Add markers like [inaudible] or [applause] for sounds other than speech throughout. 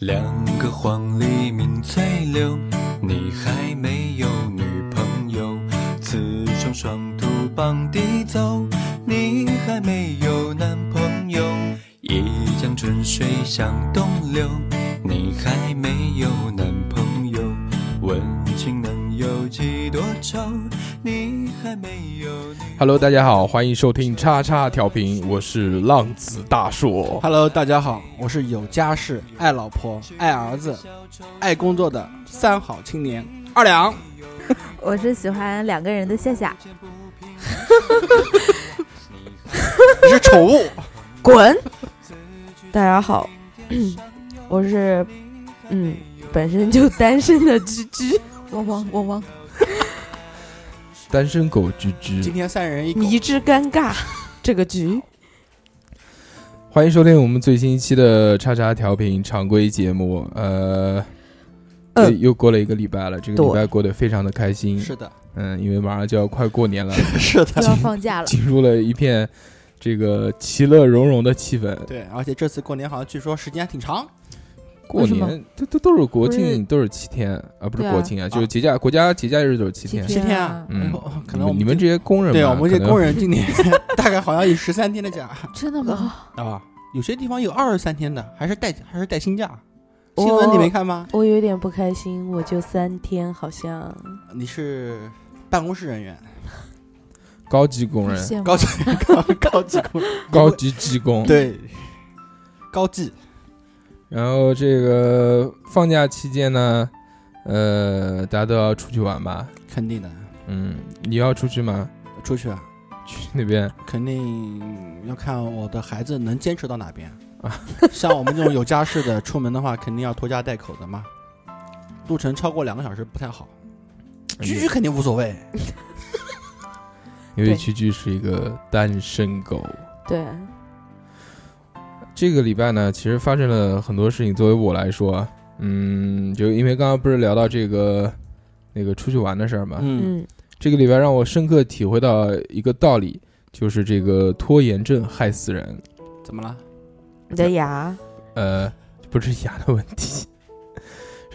两个黄鹂鸣翠柳，你还没有女朋友。雌雄双兔傍地走，你还没有男朋友。一江春水向东流，你还没有男朋友。问君能有几多愁？你还没有。Hello，大家好，欢迎收听叉叉调频，我是浪子大硕。Hello，大家好，我是有家室、爱老婆、爱儿子、爱工作的三好青年二两。[laughs] 我是喜欢两个人的夏夏，[laughs] 你是宠物，滚！[laughs] 大家好，[clears throat] 我是嗯，本身就单身的居居，汪汪汪汪，单身狗居今，天三人一。迷之尴尬，[laughs] 这个局欢迎收听我们最新一期的叉叉调频常规节目。呃，嗯又又过了一个礼拜了，这个礼拜过得非常的开心。是的，嗯，因为马上就要快过年了，[laughs] 是的，就要放假了，进入了一片这个其乐融融的气氛。对，而且这次过年好像据说时间还挺长。过年都都都是国庆，都是七天啊，不是国庆啊，就是节假国家节假日都是七天。七天啊啊，嗯哦可能你们这些工人嘛，对我们这些工人今年 [laughs] 大概好像有十三天的假 [laughs] 真的吗？啊，有些地方有二十三天的，还是带还是带薪假。新闻你没看吗？我有点不开心，我就三天，好像你是办公室人员，高级工人、[laughs] 高级高高级工人，高级技工。对，高技然后这个放假期间呢，呃，大家都要出去玩吧？肯定的，嗯，你要出去吗？出去啊，去那边肯定要看我的孩子能坚持到哪边啊。[laughs] 像我们这种有家室的，出门的话肯定要拖家带口的嘛，路程超过两个小时不太好。居居肯定无所谓，[laughs] 因为居居是一个单身狗。对，这个礼拜呢，其实发生了很多事情。作为我来说，嗯，就因为刚刚不是聊到这个那个出去玩的事儿嘛，嗯，嗯，这个礼拜让我深刻体会到一个道理，就是这个拖延症害死人。怎么了？你的牙，呃，不是牙的问题，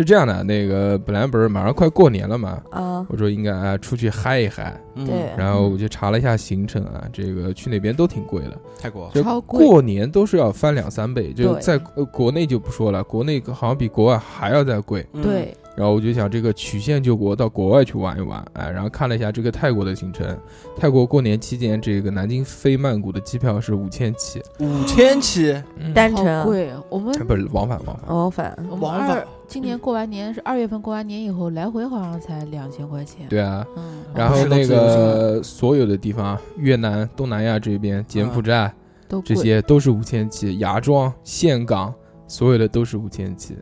是这样的，那个本来不是马上快过年了嘛，啊，我说应该啊出去嗨一嗨，嗯。对。然后我就查了一下行程啊，这个去那边都挺贵的，泰国就超贵过年都是要翻两三倍，就在呃国内就不说了，国内好像比国外还要再贵。嗯。对，然后我就想这个曲线救国，到国外去玩一玩，哎，然后看了一下这个泰国的行程，泰国过年期间这个南京飞曼谷的机票是五千起，五千起，嗯。单程贵，我们不是往返往返，往返，往二返今年过完年是二月份过完年以后，来回好像才两千块钱。对啊，嗯，然后那个所有的地方，越南、东南亚这边、柬埔寨都。这些都是五千起，芽庄、岘港所有的都是五千起，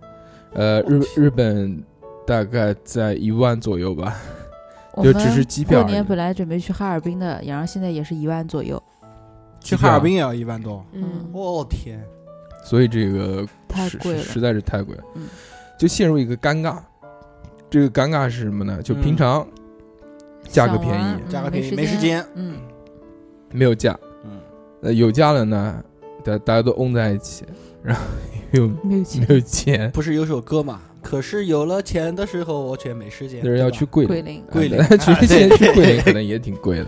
呃，日日本大概在一万左右吧，就只是机票过年本来准备去哈尔滨的，然后现在也是一万左右。去哈尔滨也要一万多。嗯，我天，所以这个太贵了实实在是太贵了，嗯就陷入一个尴尬。这个尴尬是什么呢？就嗯平常价格便宜玩价格便宜嗯没时间嗯，没有价，嗯，呃，有价了呢，大大家都嗡在一起，然后又没有钱没有钱，不是有首歌嘛？可是有了钱的时候，我却没时间。就是要去桂林，桂林。桂林啊 [laughs] 其实现在去桂林可能也挺贵的。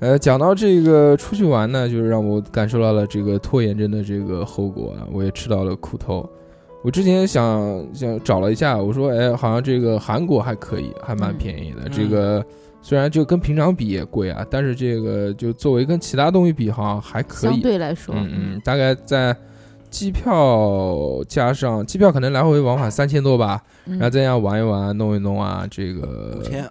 呃，讲到这个出去玩呢，就是让我感受到了这个拖延症的这个后果啊，我也吃到了苦头。我之前想想找了一下，我说，哎，好像这个韩国还可以，还蛮嗯便宜的。嗯这个虽然就跟平常比也贵啊，但是这个就作为跟其他东西比，好像还可以。相对来说，嗯嗯，大概在机票加上机票可能来回往返三千多吧，嗯然后再这样玩一玩、弄一弄啊，这个五千，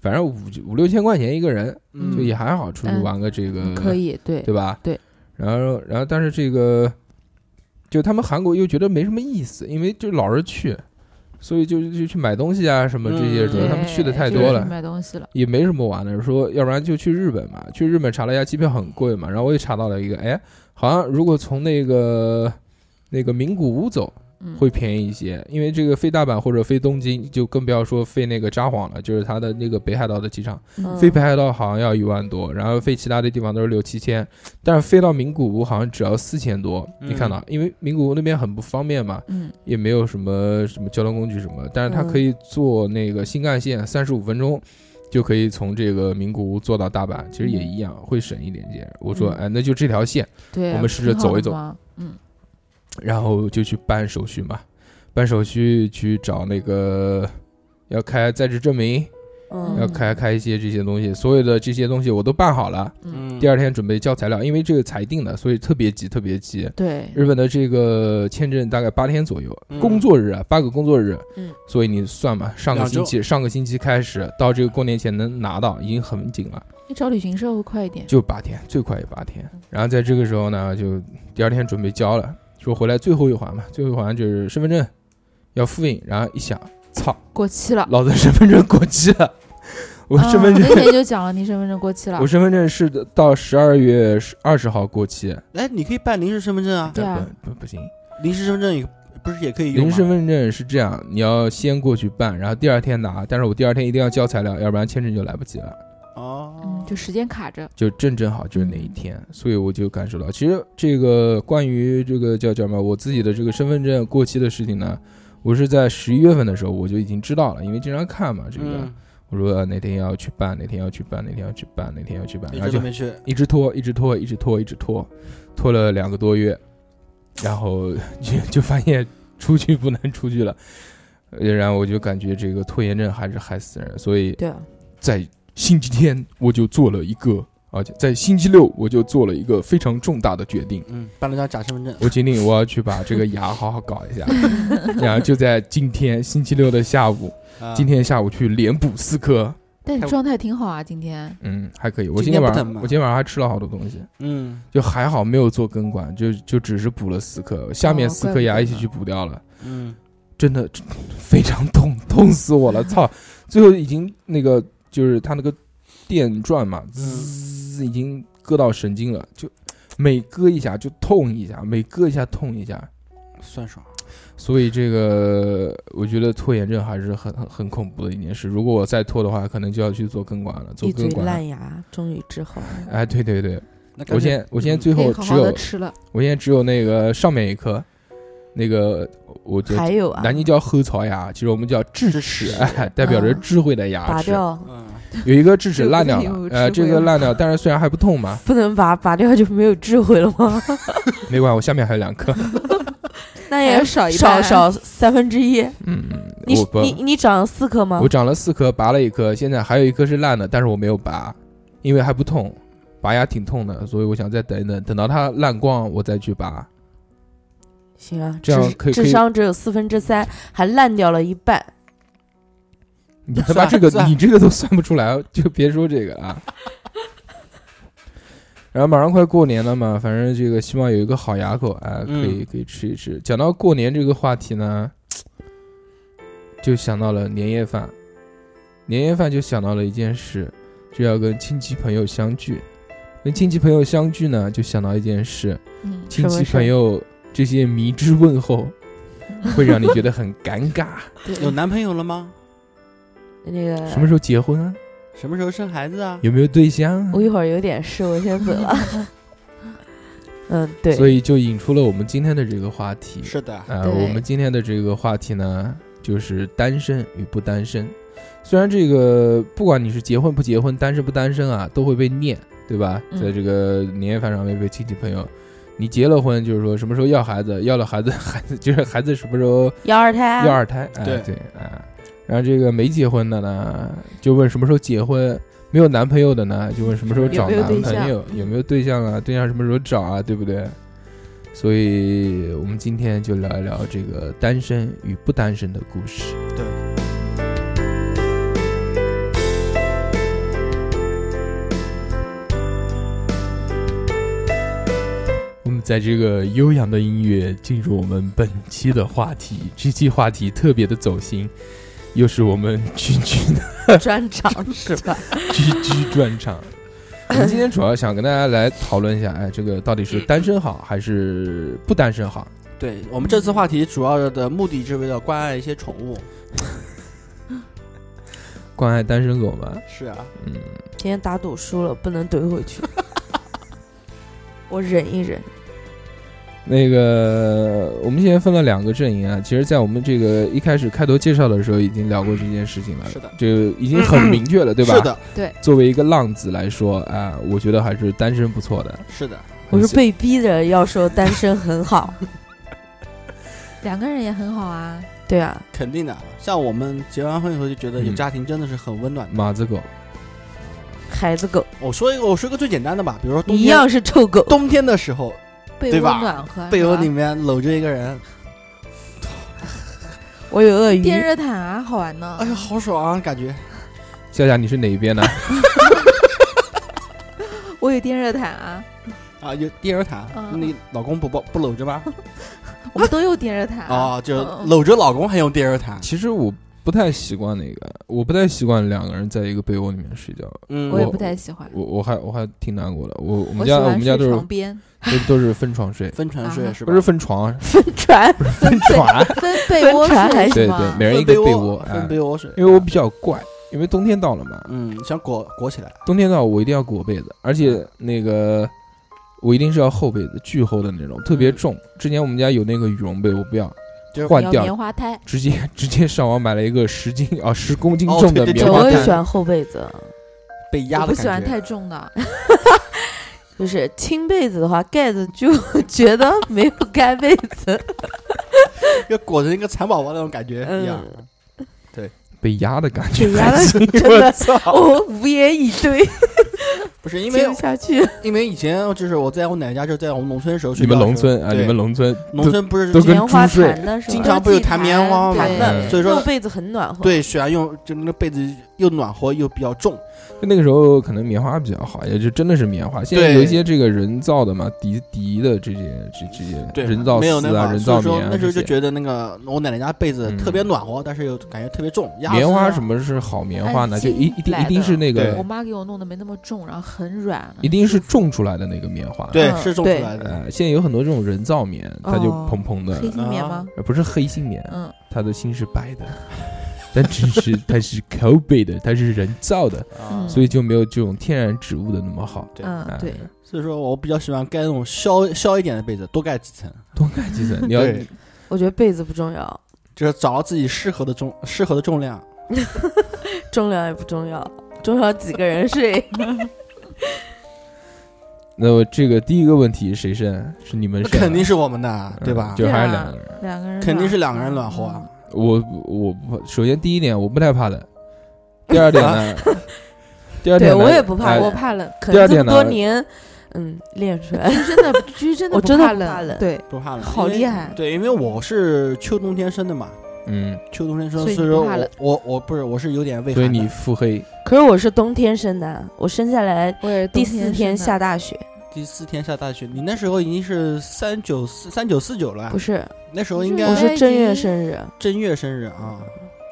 反正五五六千块钱一个人，嗯就也还好，出去嗯玩个这个可以，对对吧？对。然后，然后，但是这个，就他们韩国又觉得没什么意思，因为就老是去，所以就就去买东西啊什么这些，嗯主要他们去的太多了就是去，买东西了，也没什么玩的。说要不然就去日本嘛，去日本查了一下机票很贵嘛，然后我也查到了一个，哎，好像如果从那个那个名古屋走嗯，会便宜一些，因为这个飞大阪或者飞东京，就更不要说飞那个札幌了，就是它的那个北海道的机场。嗯。飞北海道好像要一万多，然后飞其他的地方都是六七千，但是飞到名古屋好像只要四千多。嗯。你看到，因为名古屋那边很不方便嘛，嗯。也没有什么什么交通工具什么，但是它可以坐那个新干线，三十五分钟就可以从这个名古屋坐到大阪，其实也一样，会省一点点。我说，嗯。哎，那就这条线，我们试着走一走，嗯，然后就去办手续嘛，办手续去找那个要开在职证明，嗯。要开开一些这些东西，所有的这些东西我都办好了。嗯，第二天准备交材料，因为这个裁定的，所以特别急，特别急。对，日本的这个签证大概八天左右，嗯。工作日啊，八个工作日。嗯，所以你算嘛，上个两周。星期上个星期开始到这个过年前能拿到，已经很紧了，你找旅行社会快一点，就八天，最快也八天。然后在这个时候呢，就第二天准备交了，说回来最后一环嘛，最后一环就是身份证要复印，然后一想，操，过期了，老子身份证过期了，我身份啊那证。天就讲了，你身份证过期了我，身份证是到十二月二十号过期，哎，你可以办临时身份证啊，对啊不不不行，临时身份证也不是也可以用？临时身份证是这样，你要先过去办，然后第二天拿，但是我第二天一定要交材料，要不然签证就来不及了，哦。嗯，，就时间卡着，就正正好就是那一天，所以我就感受到，其实这个关于这个叫叫什么，我自己的这个身份证过期的事情呢，我是在十一月份的时候我就已经知道了，因为经常看嘛，这个、嗯，我说呃哪天要去办，哪天要去办，哪天要去办，哪天要去办，一然后就直没去，一直拖，一直拖，一直拖，一直拖，拖了两个多月，然后就 [laughs] 就发现出去不能出去了，呃然后我就感觉这个拖延症还是害死人，所以对啊，在星期天我就做了一个，而且在星期六我就做了一个非常重大的决定，嗯，办了张假身份证，我决定我要去把这个牙好好搞一下，[laughs] 然后就在今天星期六的下午，啊。今天下午去连补四颗。但你状态挺好啊，今天，嗯，还可以。我今今天晚上，我今天晚上还吃了好多东西。嗯。就还好没有做根管，就就只是补了四颗，下面哦四颗牙一起去补掉了，嗯，真的真非常痛，痛死我了，操！最后已经那个就是它那个电钻嘛，滋，已经割到神经了，就每割一下就痛一下，每割一下痛一下，酸爽，所以这个我觉得拖延症还是很很很恐怖的一件事。如果我再拖的话，可能就要去做根管了，做根管了。烂牙终于治好了。哎，对对对，我现在我现在嗯最后只有吃了，我现在只有那个上面一颗，那个我就还有啊，南京叫后槽牙，其实我们叫智智齿，[laughs] 代表着嗯智慧的牙齿。拔掉，嗯，有一个智齿烂掉了，呃，这个烂掉，但是虽然还不痛嘛，不能拔，拔掉就没有智慧了吗？[laughs] 没关系，我下面还有两颗。[laughs] 那也要少一少半少三分之一。嗯，你我不，你你长了四颗吗我？长了四颗，拔了一颗，现在还有一颗是烂的，但是我没有拔，因为还不痛，拔牙挺痛的，所以我想再等一等，等到它烂光我再去拔。行啊，这样智智可以智商只有四分之三，还烂掉了一半。你 [laughs] 他妈这个你这个都算不出来，[laughs] 就别说这个啊。[laughs] 然后马上快过年了嘛，反正这个希望有一个好牙口，啊，可以嗯可以吃一吃。讲到过年这个话题呢，就想到了年夜饭，年夜饭就想到了一件事，就要跟亲戚朋友相聚。跟亲戚朋友相聚呢，就想到一件事，嗯，亲戚朋友这些迷之问候，[laughs] 会让你觉得很尴尬。有男朋友了吗？那个什么时候结婚啊？什么时候生孩子啊？有没有对象啊？我一会儿有点事，我先走了。[laughs] 嗯，对，所以就引出了我们今天的这个话题。是的，呃，我们今天的这个话题呢，就是单身与不单身。虽然这个不管你是结婚不结婚、单身不单身啊，都会被念，对吧？嗯在这个年夜饭上面被亲戚朋友，你结了婚就是说什么时候要孩子，要了孩子，[laughs] 孩子就是孩子什么时候要二胎啊，要二胎，哎，对对，哎，然后这个没结婚的呢，就问什么时候结婚；没有男朋友的呢，就问什么时候找男朋友，有没有对象啊？对象什么时候找啊？对不对？所以我们今天就聊一聊这个单身与不单身的故事。对，在这个悠扬的音乐进入我们本期的话题，这期话题特别的走心，又是我们居居的专场是吧？[laughs] 居居专场。[laughs] 我们今天主要想跟大家来讨论一下，哎，这个到底是单身好还是不单身好？对我们这次话题主要的目的是为了关爱一些宠物。[laughs] 关爱单身狗吗？是啊，嗯，今天打赌输了，不能怼回去。我忍一忍。那个，我们现在分了两个阵营啊。其实，在我们这个一开始开头介绍的时候，已经聊过这件事情了。是的就已经很明确了，对吧？是。的，对作为一个浪子来说，啊，我觉得还是单身不错的。是的，我是被逼着要说单身很好。[laughs] 两个人也很好啊。对啊，肯定的。像我们结完婚以后就觉得有家庭真的是很温暖的。马子狗，孩子狗我说一个，我说一个最简单的吧，比如说冬天，一样是臭狗。冬天的时候，被窝对吧暖和，被窝里面搂着一个人，[laughs] 我有鳄鱼，电热毯啊，好玩呢。哎呀，好爽啊，感觉。[laughs] 夏夏，你是哪一边的？[laughs] 我有电热毯啊，啊，有电热毯，嗯你老公不抱不搂着吗？我们都有电热毯啊。啊，就搂着老公还用电热毯。其实我不太习惯那个，我不太习惯两个人在一个被窝里面睡觉。嗯，我也不太喜欢。我我还我还挺难过的。我我我们家我们家都是床边，都都是分床睡，[laughs] 分床睡啊是吧？不是分床，分床，分床。分被窝睡对对，每人一个被窝。哎分被窝睡。因为我比较怪，因为冬天到了嘛，嗯，想裹裹起来。冬天到我一定要裹被子，而且那个我一定是要厚被子，巨厚的那种，特别重。之前我们家有那个羽绒被，我不要换掉棉花胎，直接 [laughs] 直接上网买了一个十斤啊十公斤哦重的对对对，棉花毯。我也喜欢厚被子，被压的不喜欢。太重的。[laughs] 就是轻被子的话，盖子就觉得没有盖被子。[laughs] 要裹着一个蚕宝宝那种感觉一样。被压的感觉，被压 [laughs] 的真我的，我无言以对，[laughs] 不是因为下去。因为以前就是我在我奶奶家，就是在我们农村的时候睡你们农村啊，你们农村农村不是都跟棉花猪的？经常不是弹棉花嘛所以说被子很暖和。，对喜欢用，就那个被子又暖和又比较重。就那个时候可能棉花比较好，也就真的是棉花。现在有一些这个人造的嘛，涤涤的这些这这些对，人造丝啊、人造棉啊。那时候就觉得那个我奶奶家被子嗯特别暖和，但是又感觉特别重。棉花什么是好棉花呢？就一一定一定是那个我妈给我弄的没那么重，然后很软，一定是种出来的那个棉花。对，嗯是种出来的。呃，现在有很多这种人造棉，它就哦蓬蓬的，黑心棉吗？呃不是黑心棉，嗯，它的心是白的，[laughs] 但只是 [laughs] 它是口碑的，它是人造的，所以就没有这种天然植物的那么好。对哎嗯对，所以说我比较喜欢盖那种消消一点的被子，多盖几层，多盖几层，你要对我觉得被子不重要，就是找到自己适合的重适合的重量。[laughs] 重量也不重要，重要几个人睡。[laughs] 那么这个第一个问题谁胜？是你们胜啊？肯定是我们的，嗯对吧？就还是两个人。两个人肯定是两个人暖和啊。嗯我我不首先第一点我不太怕冷，第二点呢，[laughs] 第二对点呢我也不怕哎我怕冷，可能这么第二点呢多年，嗯，练出来。居 [laughs] 真的居真的我真的不怕不怕冷。对，不怕冷，因为好厉害。对，因为我是秋冬天生的嘛，嗯，秋冬天生，所以所以说你不怕冷。我我我不是我是有点畏所以寒的。你腹黑，可是我是冬天生的，我生下来我也是第冬四天生的。下大雪，第四天下大雪，你那时候已经是三九四三九四九了不，是，那时候应该我不是是正月生日，正月生日啊。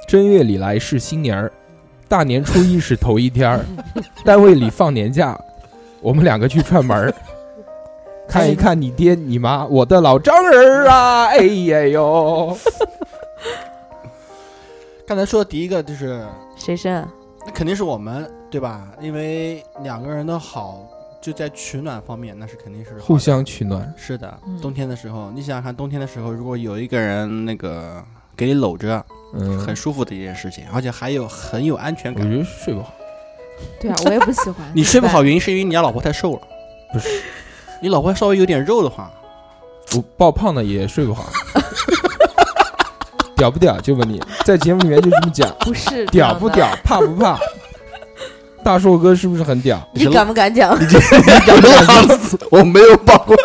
正月里来是新年儿，大年初一是头一天儿，[laughs] 单位里放年假，我们两个去串门儿，[laughs] 看一看你爹你妈，我的老丈人儿啊，[laughs] 哎呀哟，刚才说的第一个就是，谁生啊？那肯定是我们，对吧？因为两个人的好，就在取暖方面，那是肯定是互相取暖，是的嗯。冬天的时候，你想想看，冬天的时候，如果有一个人那个给你搂着，嗯，很舒服的一件事情，而且还有很有安全感。我觉得睡不好，[laughs] 对啊，我也不喜欢。你睡不好，原因是因为你家老婆太瘦了。不是，你老婆稍微有点肉的话，我爆胖的也睡不好，[laughs] 屌不屌？就问你，在节目里面就这么讲，不是屌不屌？怕不怕？大硕哥是不是很屌？你敢不敢讲？[laughs] 我没有抱过，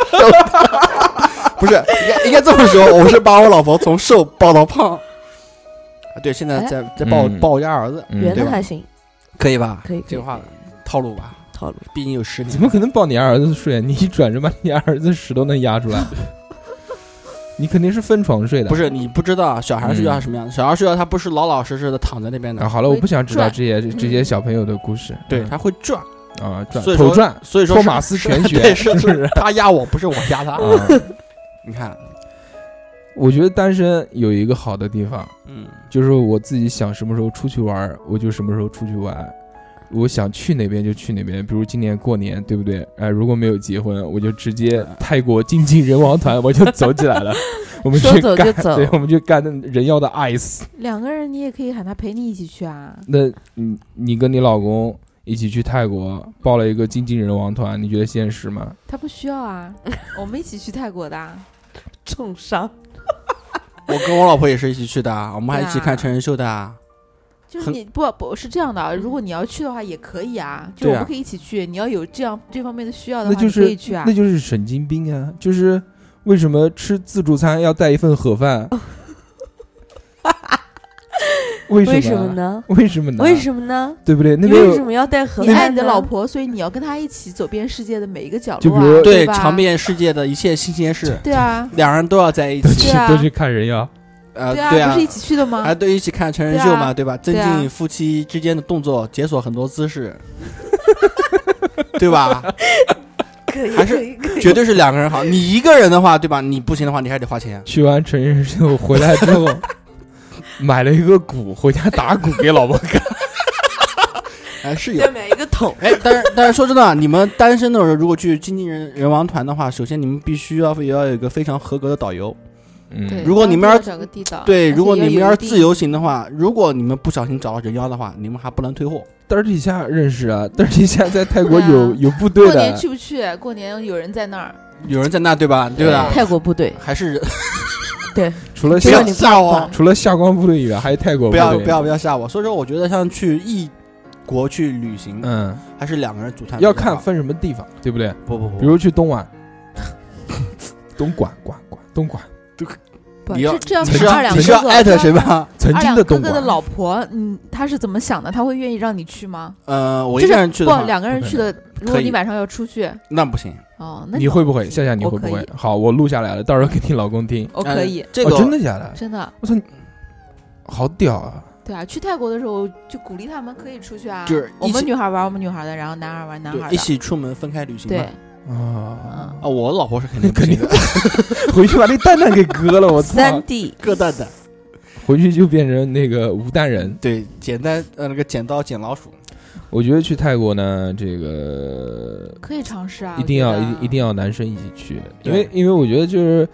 [laughs] 不是，应该应该这么说，我是把我老婆从瘦抱到胖。啊，对，现在哎在在抱抱我家儿子，嗯圆的还行，可以吧？可以，这个话套路吧，套路。毕竟有十年。怎么可能抱你儿子睡？你一转身把你儿子屎都能压出来，你肯定是分床睡的。不是你不知道啊，小孩睡觉是什么样的？小孩睡觉他不是老老实实的躺在那边的啊，，好了，我不想知道这些这些小朋友的故事。对，嗯他会转，啊，转所以说头转，所以说托马斯全 [laughs] 学对，是 [laughs] 是不是他压我，不是我压他。啊，[laughs] 你看，我觉得单身有一个好的地方，嗯，就是我自己想什么时候出去玩，我就什么时候出去玩。我想去哪边就去哪边，比如今年过年，对不对？哎、如果没有结婚，我就直接泰国精尽人亡团，我就走起来了。[laughs] 我们说去干，走就走对，我们就干人妖的 ice。两个人你也可以喊他陪你一起去啊。那你你跟你老公一起去泰国报了一个精尽人亡团，你觉得现实吗？他不需要啊，[laughs] 我们一起去泰国的啊。重伤，[laughs] 我跟我老婆也是一起去的啊，我们还一起看成人秀的啊。就是你不不是这样的啊，如果你要去的话也可以啊，就我们可以一起去。你要有这样这方面的需要的话，那就是可以去啊那。就是神经病啊！就是为什么吃自助餐要带一份盒饭？[laughs] 为什为什么？呢？为什么呢？为什么呢？对不对？那为什么要带盒你爱你的老，婆，所以你要跟她一起走遍世界的每一个角落啊，比如吧？对尝遍世界的一切新鲜事，对啊，两人都要在一起。都去看人妖？呃，对啊，对啊不是一，起去的吗？还都一起看成人秀嘛，对吧？增进夫妻之间的动作，解锁很多姿势，[laughs] 对吧？可以，还是绝对是两个人好。你一个人的话，对吧？你不行的话，你还得花钱。去完成人秀回来之后，买了一个鼓，回家打鼓给老婆看。[laughs] 哎，是有再。买一个桶，哎，但是但是说真的啊，你们单身的时候，如果去经纪人人王团的话，首先你们必须要也要有一个非常合格的导游。嗯，对，如果你们要要找个地道，对，如果你们要是自由行的话，如果你们不小心找到人妖的话，你们还不能退货。嘚儿底下认识啊，嘚儿底下在泰国有有部队过年，去不去？过年有人在那儿，有人在那，对吧？对吧？泰国部队，还是 [laughs] 对除了不要夏你吓我，除了夏光部队以外，还有泰国部队。不要不要不要吓我。所以说，我觉得像去异国去旅行，嗯，还是两个人组团。要看分什么地方，对不对？不不不，比如去东莞，东莞莞莞东莞，不你要这这要你是二两艾特谁？吧？曾经二两的东。哥哥的老婆，嗯，他是怎么想的？他会愿意让你去吗？呃，我一就是个人去不，，两个人去的。如果你晚上要出去，那不行。哦，那你会不会？夏夏，你会不？会好，我录下来了，到时候给你老公听。我可以呃，这个哦，真的假的？真的。我操，好屌啊！对啊，去泰国的时候就鼓励他们可以出去啊，就是我们女孩玩我们女孩的，然后男孩玩男孩的，一起出门分开旅行对嘛。，啊，嗯，啊，我老婆是肯定不肯定。的，[laughs] 回去把那蛋蛋给割了，我操！三 D 割蛋蛋。回去就变成那个无蛋人。对，简单呃那个剪刀剪老鼠。我觉得去泰国呢，这个可以尝试啊，一定要一一定要男生一起去，因为因为我觉得就是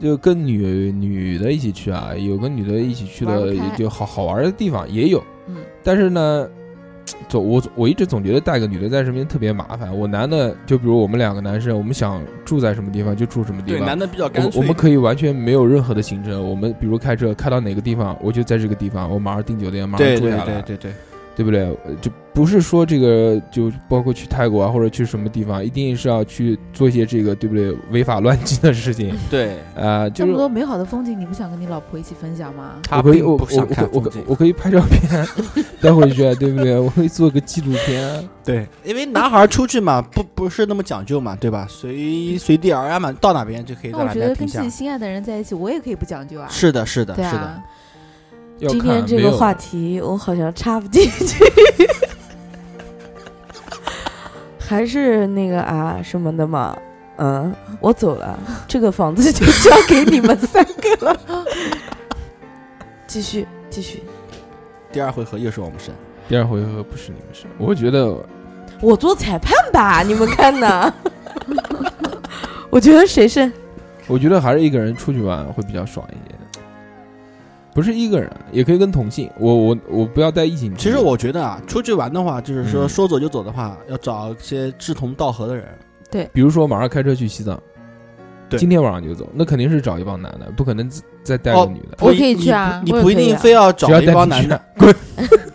就跟女女的一起去啊，有跟女的一起去的就好好玩的地方也有，嗯，但是呢，总我我一直总觉得带个女的在身边特别麻烦。我男的就比如我们两个男生，我们想住在什么地方就住什么地对，方。男的比较干我脆。我们可以完全没有任何的行程，我们比如开车开到哪个地方，我就在这个地方，我马上订酒店，马上对对住下来，对对对，对不对？呃就不是说这个就包括去泰国啊，或者去什么地方，一定是要去做一些这个对不对违法乱纪的事情对，啊、就是这么多美好的风景，你不想跟你老婆一起分享吗？他我可以我我想我我可看。我可以拍照片带回去，对不对？我可以做个纪录片。对，因为男孩出去嘛，不不是那么讲究嘛，对吧？随随地而安嘛，到哪边就可以到哪那我觉得跟自己。心爱的人在一起，我也可以不讲究啊。是的，是的，是的。今天这个话题我好像插不进去，还是那个啊什么的嘛。嗯，我走了，这个房子就交给你们三个了。继续，继续，第二回合又是我们胜。第二回合不是你们胜，我觉得我做裁判吧，你们看呢？[laughs] 我觉得谁胜？我觉得还是一个人出去玩会比较爽一点。不是一个人，也可以跟同性。我我我不要带异性。其实我觉得啊，出去玩的话，就是说嗯说走就走的话，要找一些志同道合的人。对比如说马上开车去西藏，对今天晚上就走，那肯定是找一帮男的，不可能再带个哦女的。我可以去啊你不你不一定非要找一帮男的，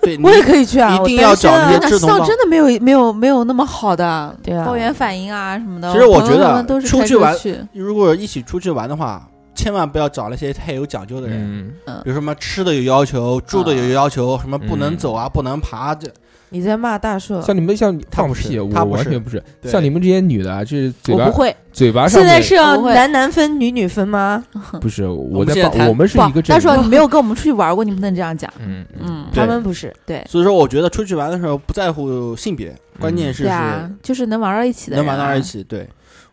对，我也可以去啊，一定要找一些志同道合真的没有没有没有那么好的，对啊高原反应啊什么的。其实我觉得出去玩，如果一起出去玩的话，千万不要找那些太有讲究的人，嗯，比如什么吃的有要求，住的有要求，什么不能嗯走啊，不能爬，这你在骂大硕，像你们像放屁，我他完全不是。对。像你们这些女的啊，就是嘴巴不会，嘴巴上现在是要男男分女女分吗？[laughs] 不是我在我们是一个。大硕你没有跟我们出去玩过，你不能这样讲。嗯嗯，他们不是，对。所以说我觉得出去玩的时候不在乎性别，关键是对啊，就是能玩到一起的能玩到一起。对，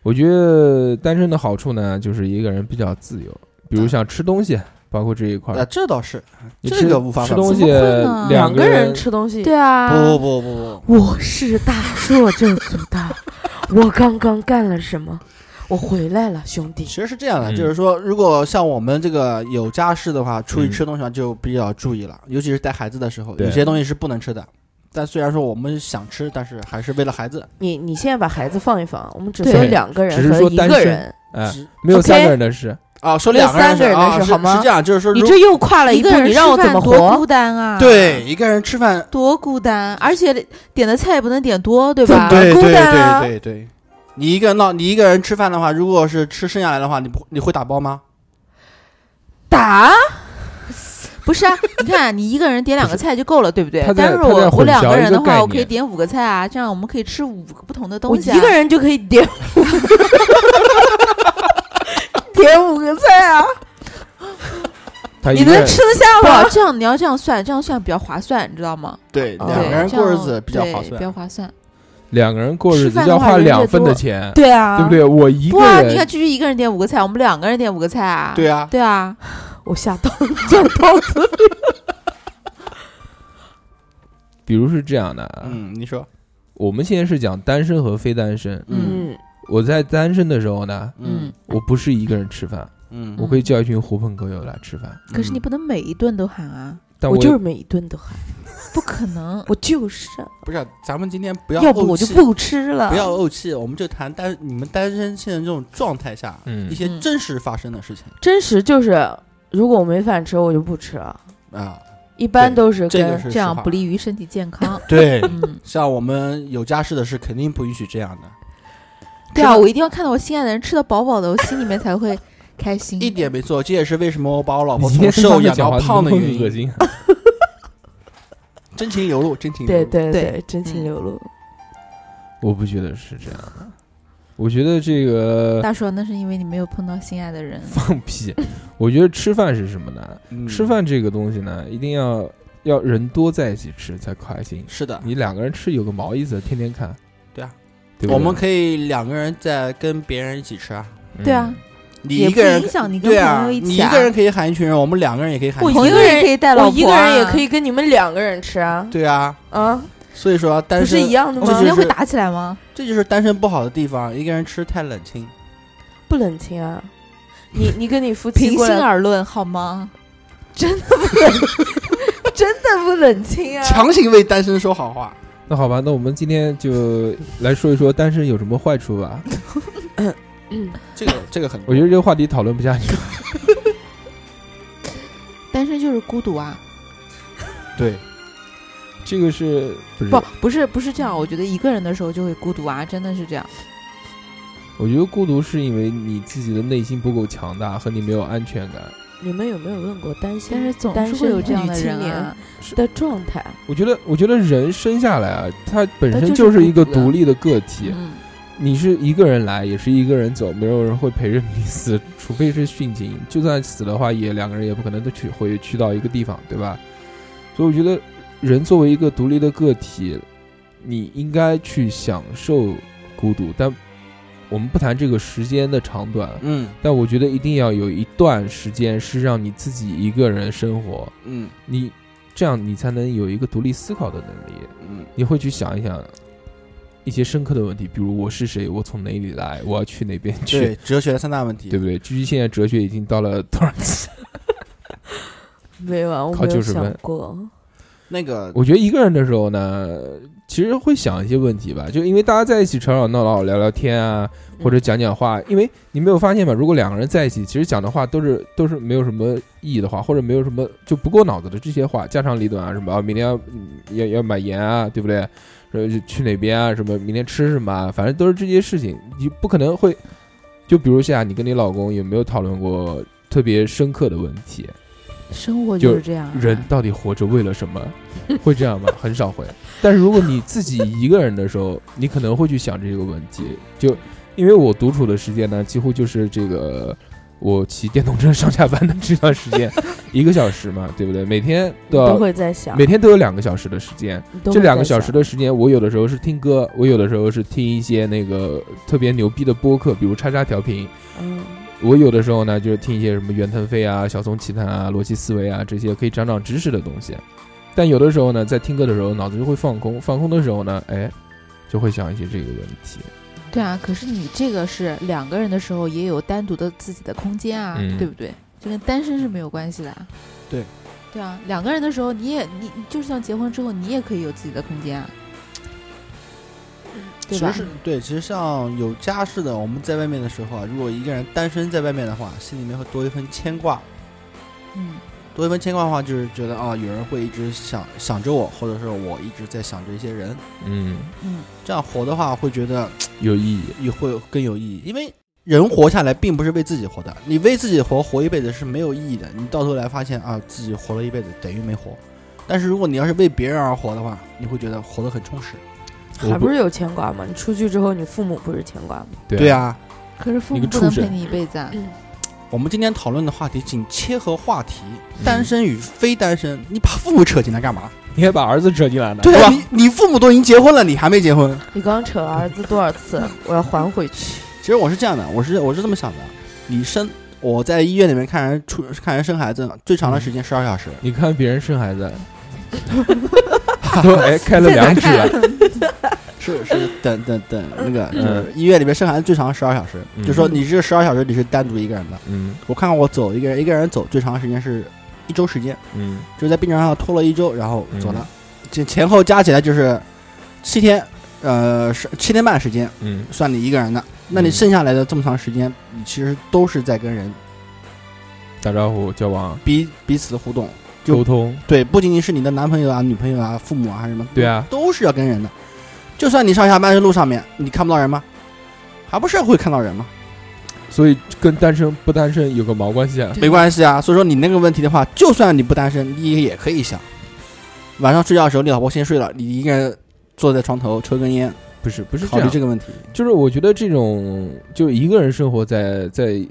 我觉得单身的好处呢，就是一个人比较自由，比如像吃东西，包括这一块啊，儿，这倒是，你吃这个无法吃东西怎么会呢两个人吃东西，对啊，不不不不不，我是大硕这组的，[laughs] 我刚刚干了什么？我回来了，兄弟。其。实是这样的，嗯。就是说，如果像我们这个有家室的话，出去嗯。吃东西就比较注意了，尤其是带孩子的时候，对。有些东西是不能吃的。但虽然说我们想吃，但是还是为了孩子。你你现在把孩子放一放，我们只对说两个只是人和一说单身个人，哎，是没有三个人的事。啊，说两个人三个人的啊是事好吗是这样，就是说，你这又跨了一个人你让我怎么吃饭多孤？单啊！，对一个人吃饭，多孤单，而且点的菜也不能点多，对吧？对孤对单啊对对对，你一个人闹，你一个人吃饭的话，如果是吃剩下来的话，你不你会打包吗？打不是啊，[laughs] 你看你一个人点两个菜就够了，对不对但是我我两个个人的话，我可以点五个菜啊，这样我们可以吃五个不同的东西、啊。一个人就可以点点五个菜啊！你能吃得下吗不，？这样你要这样算，这样算比较划算，你知道吗？对，哦两个人过日子比较划算比较。划算。两个人过日子要吃饭的话花两份的钱，对啊，对不？对？我一个不啊，你看人，居居一个人点五个菜，我们两个人点五个菜啊。对啊，对啊，我下刀钻刀子里。[laughs] 比如是这样的啊，嗯，你说，我们现在是讲单身和非单身。嗯嗯，我在单身的时候呢，嗯我不是一个人吃饭，嗯，我可以叫一群狐朋狗友来吃饭，可是你不能每一顿都喊啊，我就是每一顿都喊，[laughs] 不可能。[laughs] 我就是啊，不是，咱们今天不要要不我就不吃了。不要怄气，我们就谈单你们单身现在这种状态下，嗯一些嗯真实发生的事情真实就是，如果我没饭吃，我就不吃了。啊，一般都是这个跟是实话这样不利于身体健康。[laughs] 对，嗯，像我们有家室的是肯定不允许这样的，对啊，我一定要看到我心爱的人吃的饱饱的，我心里面才会开心。一点没错。这也是为什么我把我老婆你今从天瘦养到胖的原因。[laughs] 真情流露，真情流对露。对对真情嗯流露。我不觉得是这样的，我觉得这个大叔，那是因为你没有碰到心爱的人。[laughs] 放屁。我觉得吃饭是什么呢？嗯吃饭这个东西呢，一定要要人多在一起吃才开心。是的，你两个人吃有个毛意思？天天看。对啊，对不对我们可以两个人在跟别人一起吃啊。对啊，你也不一个人影响你跟对啊，朋友一起啊。你一个人可以喊一群人，我们两个人也可以喊我一个人可以带老婆、啊，我一个人也可以跟你们两个人吃啊，对啊，啊，所以说单不是一样的吗我们今？天就是会打起来吗？这就是单身不好的地方，一个人吃太冷清。不冷清啊，你 [laughs] 你跟你夫妻平心来，而论好吗？[laughs] 真的不冷，真的不冷清啊。强行为单身说好话。那好吧，那我们今天就来说一说单身有什么坏处吧。[laughs] 这个这个很，我觉得这个话题讨论不下去。单身就是孤独啊！对，这个是不是？不，不是不是这样。我觉得一个人的时候就会孤独啊，真的是这样。我觉得孤独是因为你自己的内心不够强大，和你没有安全感。你们有没有问过单身但是总单是会有这样的女青年人啊。的状态？我觉得，我觉得人生下来啊，他本身就是一个独立的个体。嗯，你是一个人来，也是一个人走，没有人会陪着你死，除非是殉情。就算死的话，也两个人也不可能都去回去到一个地方，对吧？所以我觉得，人作为一个独立的个体，你应该去享受孤独。但我们不谈这个时间的长短，嗯但我觉得一定要有一段时间是让你自己一个人生活，嗯你这样你才能有一个独立思考的能力。嗯，你会去想一想一些深刻的问题，比如我是谁，我从哪里来，我要去哪边去，对，哲学的三大问题，对不对？居居现在哲学已经到了多少级？[laughs] 没有啊，我考没有90分想过。那个我觉得一个人的时候呢，其实会想一些问题吧，就因为大家在一起吵吵闹闹聊聊天啊，或者讲讲话，因为你没有发现吗？如果两个人在一起，其实讲的话都是都是没有什么意义的话，或者没有什么就不过脑子的这些话，家长里短啊什么啊，明天要嗯要要买盐啊，对不对？呃，去哪边啊？什么明天吃什么啊？反正都是这些事情，你不可能会，就比如像你跟你老公有没有讨论过特别深刻的问题？生活就就是这样啊，人到底活着为了什么？会这样吗？很少会。但是如果你自己一个人的时候，你可能会去想这个问题。就因为我独处的时间呢，几乎就是这个我骑电动车上下班的这段时间，一个小时嘛，对不对？每天都会在想，每天都有两个小时的时间。这两个小时的时间，我有的时候是听歌，我有的时候是听一些那个特别牛逼的播客，比如叉叉调频。嗯，我有的时候呢，就是听一些什么袁腾飞啊、小松奇谈啊、逻辑思维啊这些可以长长知识的东西。但有的时候呢，在听歌的时候，脑子就会放空，放空的时候呢，哎，就会想一些这个问题。对啊，可是你这个是两个人的时候也有单独的自己的空间啊，嗯对不对？就跟单身是没有关系的啊。对，对啊，两个人的时候，你也你你就像结婚之后，你也可以有自己的空间啊，对吧其实？是对，其实像有家室的，我们在外面的时候啊，如果一个人单身在外面的话，心里面会多一份牵挂。嗯，多一份牵挂的话，就是觉得啊，有人会一直想想着我，或者是我一直在想着一些人，嗯，嗯，这样活的话，会觉得 [tsk] 有意义。也会更有意义。因为人活下来并不是为自己活的，你为自己活活一辈子是没有意义的。你到头来发现啊，自己活了一辈子等于没活。但是如果你要是为别人而活的话，你会觉得活得很充实。还不是有牵挂吗？你出去之后，你父母不是牵挂吗？对对啊，可是父母不能陪你一辈子啊。我们今天讨论的话题仅切合话题，嗯单身与非单身，你把父母扯进来干嘛？你还把儿子扯进来呢，对啊，吧？你你父母都已经结婚了，你还没结婚。你刚扯了儿子多少次？我要还回去。其实我是这样的，我是我是这么想的，你生我在医院里面看人出看人生孩子，最长的时间十二小时。你看别人生孩子，[laughs] [laughs] 都哎开了两指了，[laughs] 是是，等等等，那个嗯。就是医院里面生孩子最长十二小时，嗯。就说你这十二小时你是单独一个人的。嗯。我看看我走一个人一个人走最长时间是一周时间，嗯。就是在病床上拖了一周，然后走了。嗯，这前后加起来就是七天，呃，是七天半时间嗯，算你一个人的。那你嗯。剩下来的这么长时间，你其实都是在跟人打招呼、交往、彼彼此的互动。就沟通，对，不仅仅是你的男朋友啊、女朋友啊、父母啊，还是什么，对啊都是要跟人的。就算你上下班的路上面，你看不到人吗？还不是会看到人吗？所以跟单身不单身有个毛关系啊？没关系啊。所以说你那个问题的话，就算你不单身，你也可以想，晚上睡觉的时候，你老婆先睡了，你一个人坐在床头抽根烟，不是不是考，虑这个问题。就是我觉得这种就一个人生活在在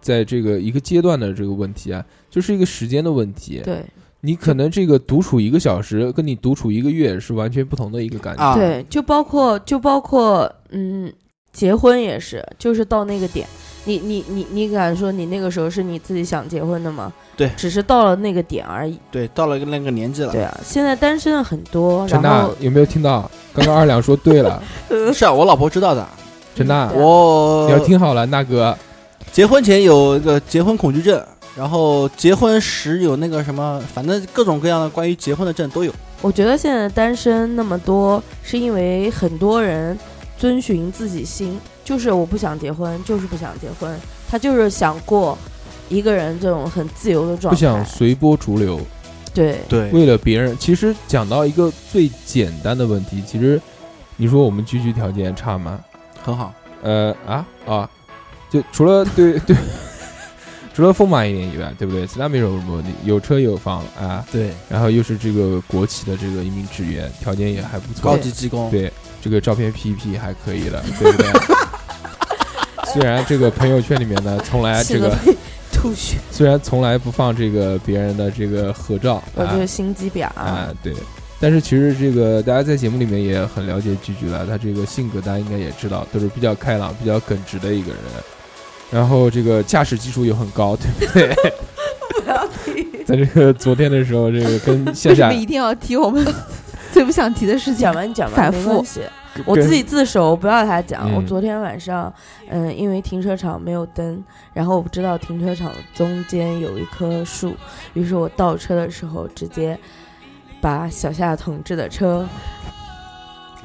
在这个一个阶段的这个问题啊，就是一个时间的问题。对你可能这个独处一个小时，跟你独处一个月是完全不同的一个感觉。啊对，就包括就包括嗯，结婚也是，就是到那个点，你你你你敢说你那个时候是你自己想结婚的吗？对只是到了那个点而已。对，到了那个年纪了，对啊，现在单身的很多，陈然后大有没有听到？刚刚二两说对了，[laughs] 是啊，我老婆知道的。陈大，对啊我你要听好了，那哥，结婚前有一个结婚恐惧症，然后结婚时有那个什么，反正各种各样的关于结婚的证都有。我觉得现在单身那么多，是因为很多人遵循自己心，就是我不想结婚，就是不想结婚，他就是想过一个人这种很自由的状态。不想随波逐流，对对为了别人。其实讲到一个最简单的问题，其实你说我们居居条件差吗？很好。呃啊啊，就除了对 [laughs] 对，除了丰满一点以外，对不对？其他没有什么问题，有车有房啊，对，然后又是这个国企的这个一名职员，条件也还不错高，级技工。对，这个照片 P 一 P 还可以的，对不对？[laughs] 虽然这个朋友圈里面呢，从来这个 [laughs] 吐血，虽然从来不放这个别人的这个合照啊我就是心机婊啊，对。但是其实这个大家在节目里面也很了解菊菊了，他这个性格大家应该也知道，都是比较开朗、比较耿直的一个人。然后这个驾驶技术又很高，对不对？不要提。在这个昨天的时候，这个跟为夏为什么一定要提我们 [laughs] 最不想提的事情讲？完你讲完反复没关系，我自己自首，不要他讲。嗯我昨天晚上，嗯，因为停车场没有灯，然后我不知道停车场中间有一棵树，于是我倒车的时候直接把小夏同志的车，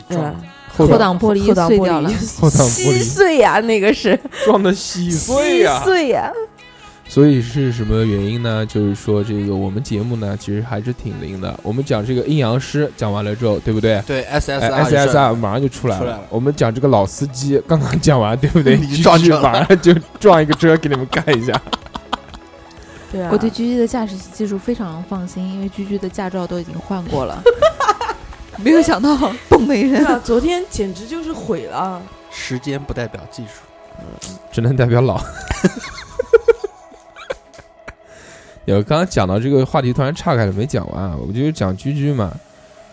嗯撞了，后后挡玻璃碎掉了，[laughs] 后挡玻璃稀碎呀，那个是 [laughs] 撞的稀碎呀、稀碎呀，所以是什么原因呢？就是说这个我们节目呢，其实还是挺灵的。我们讲这个阴阳师讲完了之后，对不对？对哎 SSR，SSR 马上就出来了。出来了我们讲这个老司机刚刚讲完，对不对？[laughs] 你撞车了马上就撞一个车给你们看一下。对啊，我对居居的驾驶技术非常放心，因为居居的驾照都已经换过了。没有想到，嘣的一声，对啊，昨天简直就是毁了。时间不代表技术，只能代表老。[laughs] 有刚刚讲到这个话题，突然岔开了，没讲完啊。我就是讲居居嘛，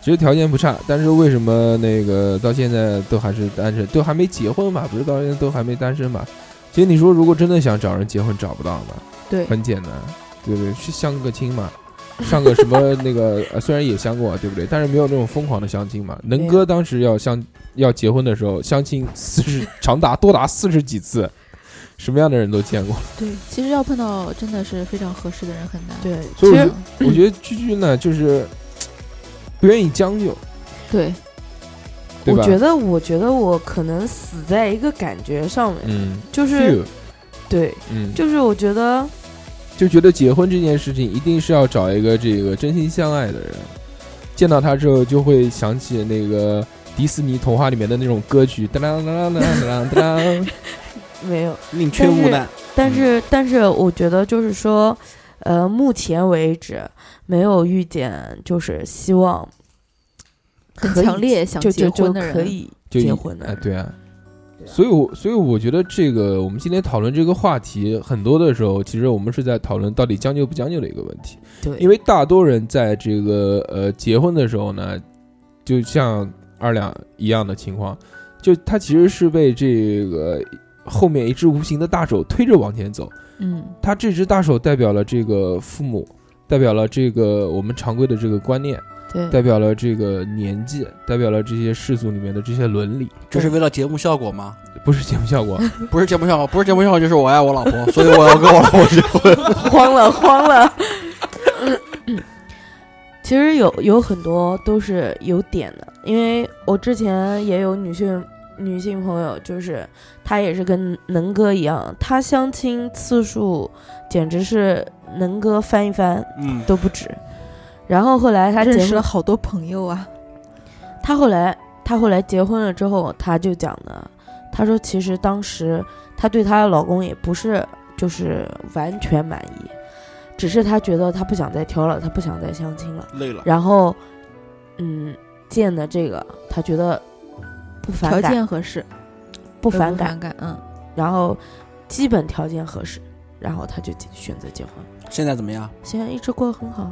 其实条件不差，但是为什么那个到现在都还是单身，都还没结婚嘛？不是到现在都还没单身嘛？其实你说如果真的想找人结婚，找不到嘛？对，很简单，对不对？去相个亲嘛，[laughs] 上个什么那个，呃虽然也相过，对不对？但是没有那种疯狂的相亲嘛。能哥当时要相要结婚的时候，相亲四十长达多达四十几次，什么样的人都见过。对，其实要碰到真的是非常合适的人很难。对，所以我觉我觉得居居呢，就是不愿意将就，对，对吧？我觉得，我觉得我可能死在一个感觉上面，嗯，就是 feel，对，嗯，就是我觉得就觉得结婚这件事情一定是要找一个这个真心相爱的人，见到他之后就会想起那个迪士尼童话里面的那种歌曲，当当当当当当当，没有。宁缺毋滥。但是，但是我觉得就是说，呃，目前为止没有遇见就是希望很强烈想结婚的人，可以就结婚的。，哎对啊。所以我，所以我觉得这个我们今天讨论这个话题，很多的时候，其实我们是在讨论到底将就不将就的一个问题。对，因为大多人在这个呃结婚的时候呢，就像二两一样的情况，就他其实是被这个后面一只无形的大手推着往前走。嗯，他这只大手代表了这个父母，代表了这个我们常规的这个观念，对代表了这个年纪，代表了这些世俗里面的这些伦理，这是为了节目效果吗？[laughs] [laughs] 不是节目效果。不是节目效果，不是节目效果，就是我爱我老婆，所以我要跟我老婆结婚。慌 [laughs] 了慌了。[coughs] 其实有有很多都是有点的，因为我之前也有女性女性朋友，就是她也是跟能哥一样，她相亲次数简直是能哥翻一翻嗯，都不止。然后后来他认识了，好多朋友啊。他后来他后来结婚了之后，他就讲的，他说其实当时她对她的老公也不是就是完全满意，只是她觉得她不想再挑了，她不想再相亲了。累了。然后，嗯，见的这个她觉得不条反感，件合适，不反感，反感，嗯，然后基本条件合适，然后她就选择结婚。现在怎么样？现在一直过得很好，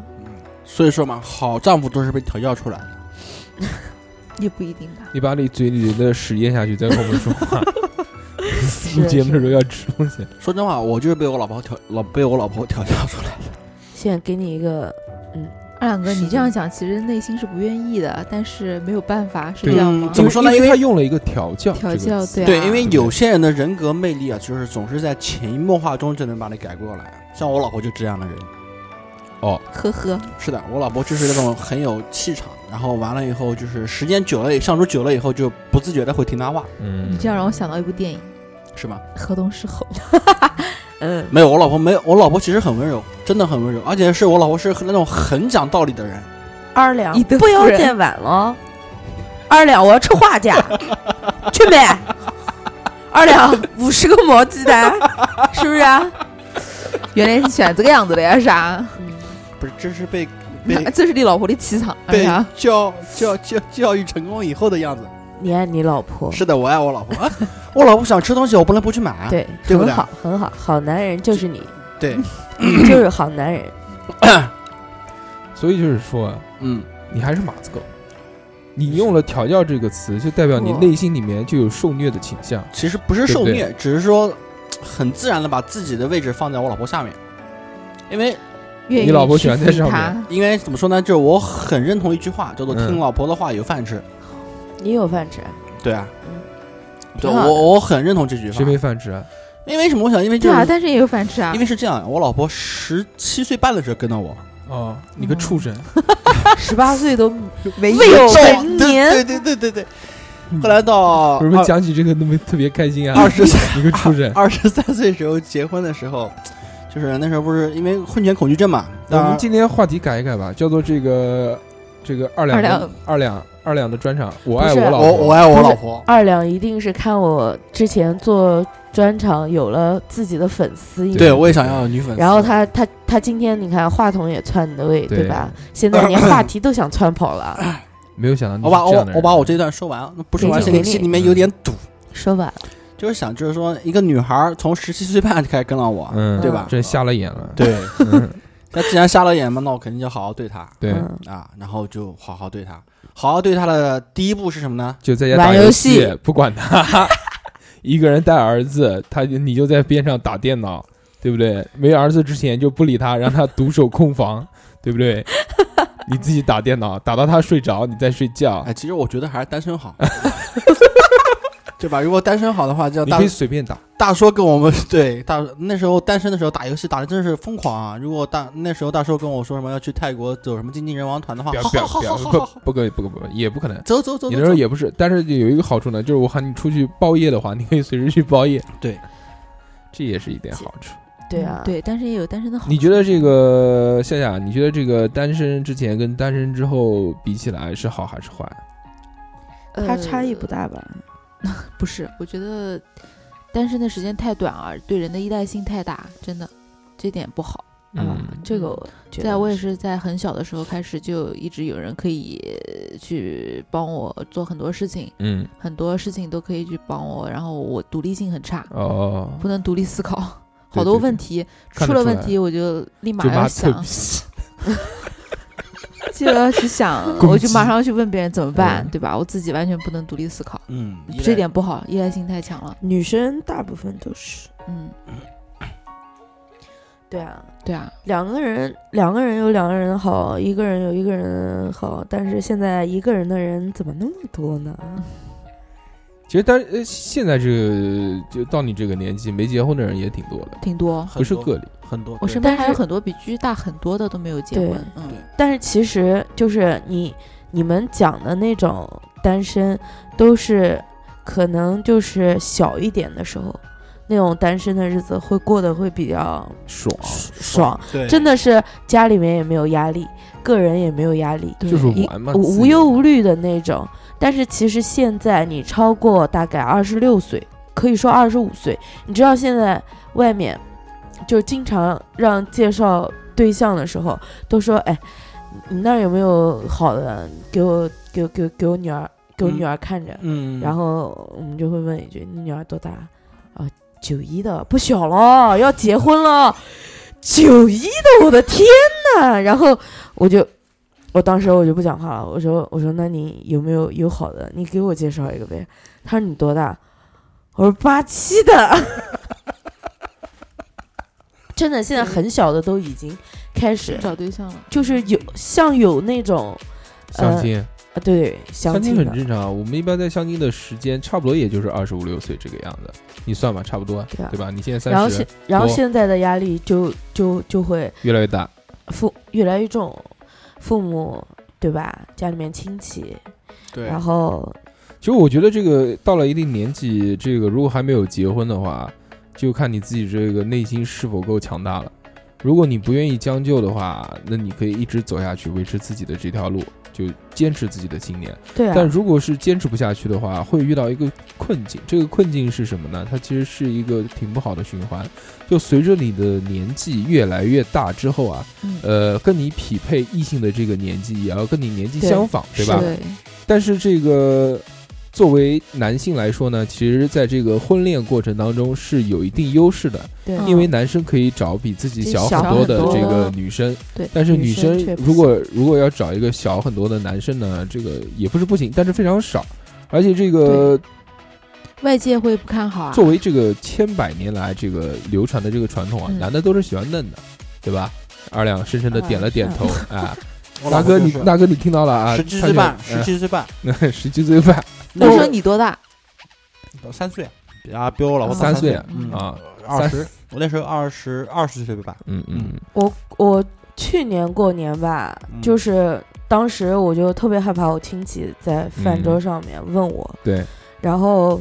所以说嘛，好丈夫都是被调教出来的。[laughs] 也不一定吧。你把你嘴里的屎咽下去，再跟我们说话。[laughs] 录节目的时候要吃东西。说真话，我就是被我老婆调老被我老婆调教出来的。现在给你一个，嗯二两哥，你这样讲，其实内心是不愿意的，但是没有办法，是这样吗？嗯怎么说呢因因为他用了一个调教，调教对啊对，因为有些人的人格魅力啊，就是总是在潜移默化中就能把你改过来。像我老婆就这样的人。哦，呵呵，是的，我老婆就是那种很有气场，然后完了以后就是时间久了，相处久了以后就不自觉的会听她话，嗯你，这样让我想到一部电影是吗？《河东狮吼》，[laughs] 嗯，没有，我老婆没有，我老婆其实很温柔，真的很温柔，而且是我老婆是那种很讲道理的人。二两你不要夫人再晚了，二两我要吃画架，[laughs] 去呗？二两五十个毛鸡蛋，是不是啊？原来你喜欢这个样子的呀？啥？不是，这是被 [laughs] 被这是你老婆的气场，哎被呀，教教教教育成功以后的样子。你爱你老婆，是的，我爱我老婆啊，我老婆想吃东西，我不能不去买。[laughs] 对，对不对很好，很好，好男人就是你，对，你 [coughs] 就是好男人。[coughs] 所以就是说啊，嗯，你还是马子狗。你用了“调教”这个词，就代表你内心里面就有受虐的倾向。其实不是受虐，只是说很自然的把自己的位置放在我老婆下面，因为愿意你老婆喜欢在上面他因为怎么说呢，就是我很认同一句话，叫做“嗯听老婆的话有饭吃你有饭吃，”。对啊，嗯，对我我很认同这句话谁。没饭吃啊？因为什么？我想，因为就对啊，但是也有饭吃啊因。为是这样，我老婆十七岁半的时候跟到我，哦，你个畜生！[laughs] 十八岁都没有对成年，对对对对对。后来到为什么讲起这个那么特别开心啊？二十三你个畜生！二十三岁时候结婚的时候，就是那时候不是因为婚前恐惧症嘛？那我们今天话题改一改吧，叫做这个这个二两二两二两二两的专场，我爱我老婆。我我爱我老婆，二两一定是看我之前做专场有了自己的粉丝，对我也想要女粉丝。然后他他他今天你看话筒也窜你的位，对对吧？现在连话题都想窜跑了。[coughs] 没有想到你我把我是这样的我把我这段说完，不说完给你心里心里面有点堵。说吧，就是想，就是说，一个女孩儿从十七岁半就开始跟了我，嗯，对吧？这瞎了眼了。对，嗯，[laughs] 那既然瞎了眼嘛，那我肯定就好好对她对，嗯啊，然后就好好对她。好好对她的第一步是什么呢？就在家打玩游戏戏，不管她，[laughs] 一个人带儿子，他就你就在边上打电脑，对不对？没儿子之前就不理他，让他独守空房，[laughs] 对不对？你自己打电脑，打到他睡着，你再睡觉哎，，其实我觉得还是单身好，对吧？如果单身好的话，就大你可以随便打。大叔跟我们 [laughs] 对大那时候单身的时候打游戏打的真是疯狂啊！如果大那时候大叔跟我说什么要去泰国走什么经纪人王团的话，不要好不不要好好好好好，不不可以不可以不可以也不可能。走走走你走走，那时候也不是，但是有一个好处呢，就是我喊你出去包夜的话，你可以随时去包夜。[laughs] 对，这也是一点好处。对啊，对，单身也有单身的好处。你觉得这个夏夏，你觉得这个单身之前跟单身之后比起来是好还是坏？它差异不大？大吧？[laughs] 不是，我觉得单身的时间太短啊，对人的依赖性太大，真的，这点不好。嗯啊，这个我在我也是在很小的时候开始，就一直有人可以去帮我做很多事情，嗯很多事情都可以去帮我，然后我独立性很差，哦，不能独立思考，好多问题出了问题我就立马要想 [laughs] 臭，屁就要去想，[laughs] 我就马上去问别人怎么办，嗯对吧？我自己完全不能独立思考，嗯，这点不好，依赖性太强了。女生大部分都是。嗯，对啊，对啊，两个人两个人有两个人好，一个人有一个人好，但是现在一个人的人怎么那么多呢？其实但呃现在这个就到你这个年纪没结婚的人也挺多的，挺多。不是个例。很多，我身边还有很多比居大很多的都没有结婚。嗯，但是其实就是你你们讲的那种单身，都是可能就是小一点的时候，那种单身的日子会过得会比较爽，爽，真的是家里面也没有压力，个人也没有压力，就是玩嘛，无无忧无虑的那种。但是其实现在你超过大概二十六岁，可以说二十五岁，你知道现在外面就经常让介绍对象的时候都说，哎，你那儿有没有好的？给我给我给我给我女儿给我嗯女儿看着。嗯，然后我们就会问一句：“你女儿多大？”啊，九一的，不小了，要结婚了。九一的，我的天呐！然后我就，我当时我就不讲话了。我说：“我说，那你有没有有好的？你给我介绍一个呗。”他说：“你多大？”我说：“八七的。[laughs] ”真的，现在很小的都已经开始，找对象了，就是有像有那种相亲，啊，对，相相亲很正常啊。我们一般在相亲的时间差不多也就是二十五六岁这个样子，你算吧，差不多，对啊对吧？你现在然后现三十，然后现在的压力就就就会越来越大，负越来越重，父母对吧？家里面亲戚，对，然后其实我觉得这个到了一定年纪，这个如果还没有结婚的话，就看你自己这个内心是否够强大了。如果你不愿意将就的话，那你可以一直走下去，维持自己的这条路，就坚持自己的信念。对啊，但如果是坚持不下去的话，会遇到一个困境。这个困境是什么呢？它其实是一个挺不好的循环。就随着你的年纪越来越大之后啊，嗯，呃，跟你匹配异性的这个年纪也要跟你年纪相仿，对吧？对，但是这个作为男性来说呢，其实在这个婚恋过程当中是有一定优势的，因为男生可以找比自己小很多的这个女生，对但是女生如果如果要找一个小很多的男生呢，这个也不是不行，但是非常少。而且这个外界会不看好啊。作为这个千百年来这个流传的这个传统啊，嗯。男的都是喜欢嫩的，对吧？二两深深的点了点头，啊，我大哥老婆就是。你大哥你听到了啊？十七岁半，十呃七岁半，[laughs] 十七岁半。我说你多大？三岁，比他比我老婆大三岁。啊嗯。啊，二十，我那时候二十二十岁吧，嗯嗯，我我去年过年吧，嗯。就是当时我就特别害怕我亲戚在饭桌上面问我，对，然后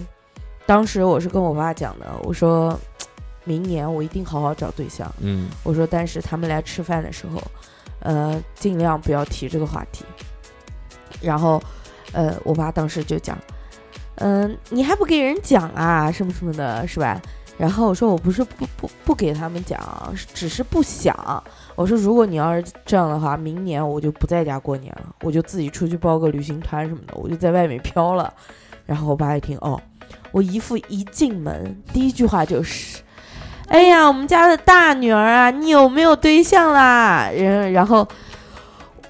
当时我是跟我爸讲的，我说明年我一定好好找对象。嗯我说，但是他们来吃饭的时候，呃，尽量不要提这个话题。然后，呃，我爸当时就讲，嗯、你还不给人讲啊，什么什么的，是吧？然后我说我不是不不不给他们讲，是只是不想。我说如果你要是这样的话，明年我就不在家过年了，我就自己出去包个旅行团什么的，我就在外面飘了。然后我爸一听，哦，我姨父一进门，第一句话就是，哎呀，我们家的大女儿啊，你有没有对象啦？然然后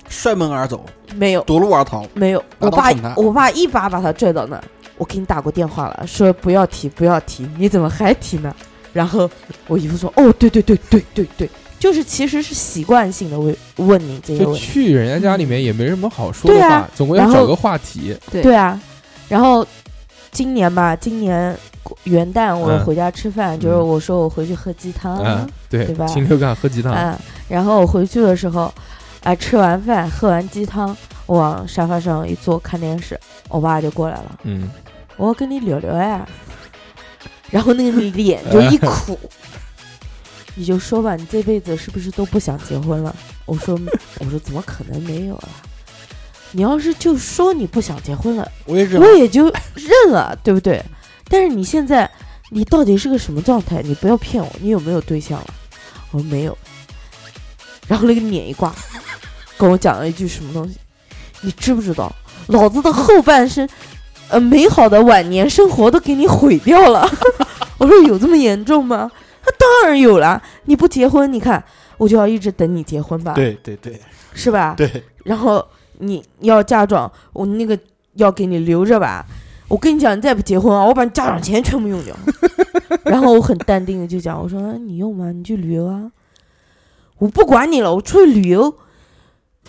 摔门而走，没有夺路而逃。没有，我爸捅他我爸一把把他拽到那儿，我给你打过电话了，说不要提不要提，你怎么还提呢？然后我姨父说，哦，对对对对对对，就是其实是习惯性的问问你这些就问题，去人家家里面也没什么好说的话对啊，总归要然后找个话题。对对啊，然后今年吧，今年元旦我嗯回家吃饭，就是我说我回去喝鸡汤，嗯，对对吧，禽流感喝鸡汤，嗯，然后我回去的时候，啊、吃完饭喝完鸡汤，我往沙发上一坐看电视，我爸就过来了，嗯，我要跟你聊聊呀，[laughs] 然后那个脸就一苦，[laughs] 你就说吧，你这辈子是不是都不想结婚了？我说，[laughs] 我说怎么可能没有啊？你要是就说你不想结婚了，我也我也就认了，[laughs] 对不对？但是你现在，你到底是个什么状态？你不要骗我，你有没有对象了？我说没有。然后那个脸一挂，跟我讲了一句什么东西？你知不知道，老子的后半生，呃，美好的晚年生活都给你毁掉了。[laughs] 我说有这么严重吗？他当然有了。你不结婚，你看我就要一直等你结婚吧，对对对是吧？对，然后你要嫁妆，我那个要给你留着吧。我跟你讲，你再不结婚啊，我把你家长钱全部用掉。[laughs] 然后我很淡定的就讲，我说、啊你用吗？你去旅游啊，我不管你了，我出去旅游。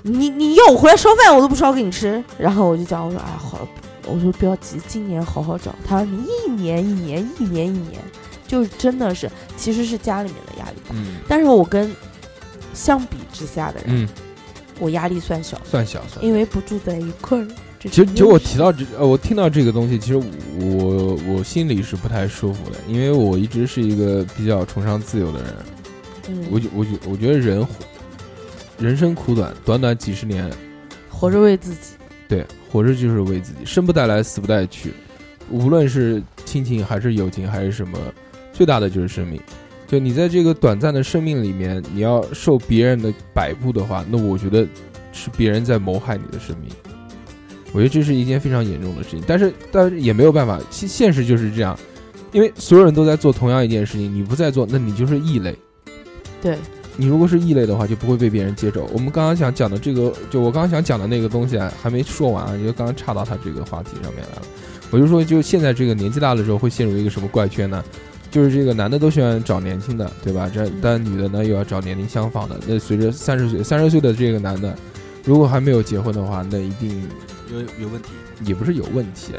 你你要我回来烧饭，我都不烧给你吃。然后我就讲，我说哎好，我说不要急，今年好好找。他说你一年一年一年一年，就是真的是其实是家里面的压力，嗯但是我跟相比之下的人，嗯，我压力算小。算小算小。因为不住在一块儿。这其实，其实我提到这，呃，我听到这个东西，其实我我心里是不太舒服的，因为我一直是一个比较崇尚自由的人。嗯，我觉我觉我觉得人活人生苦短，短短几十年，活着为自己，对，活着就是为自己，生不带来，死不带去。无论是亲情还是友情还是什么，最大的就是生命。就你在这个短暂的生命里面，你要受别人的摆布的话，那我觉得是别人在谋害你的生命。我觉得这是一件非常严重的事情，但是但是也没有办法，现现实就是这样，因为所有人都在做同样一件事情，你不在做，那你就是异类。对，你如果是异类的话，就不会被别人接受。我们刚刚想讲的这个，就我刚刚想讲的那个东西啊，还没说完啊，就刚刚插到他这个话题上面来了。我就说，就现在这个年纪大了之后，会陷入一个什么怪圈呢？就是这个男的都喜欢找年轻的，对吧？这但女的呢又要找年龄相仿的。那随着三十岁，三十岁的这个男的，如果还没有结婚的话，那一定有有问题。也不是有问题，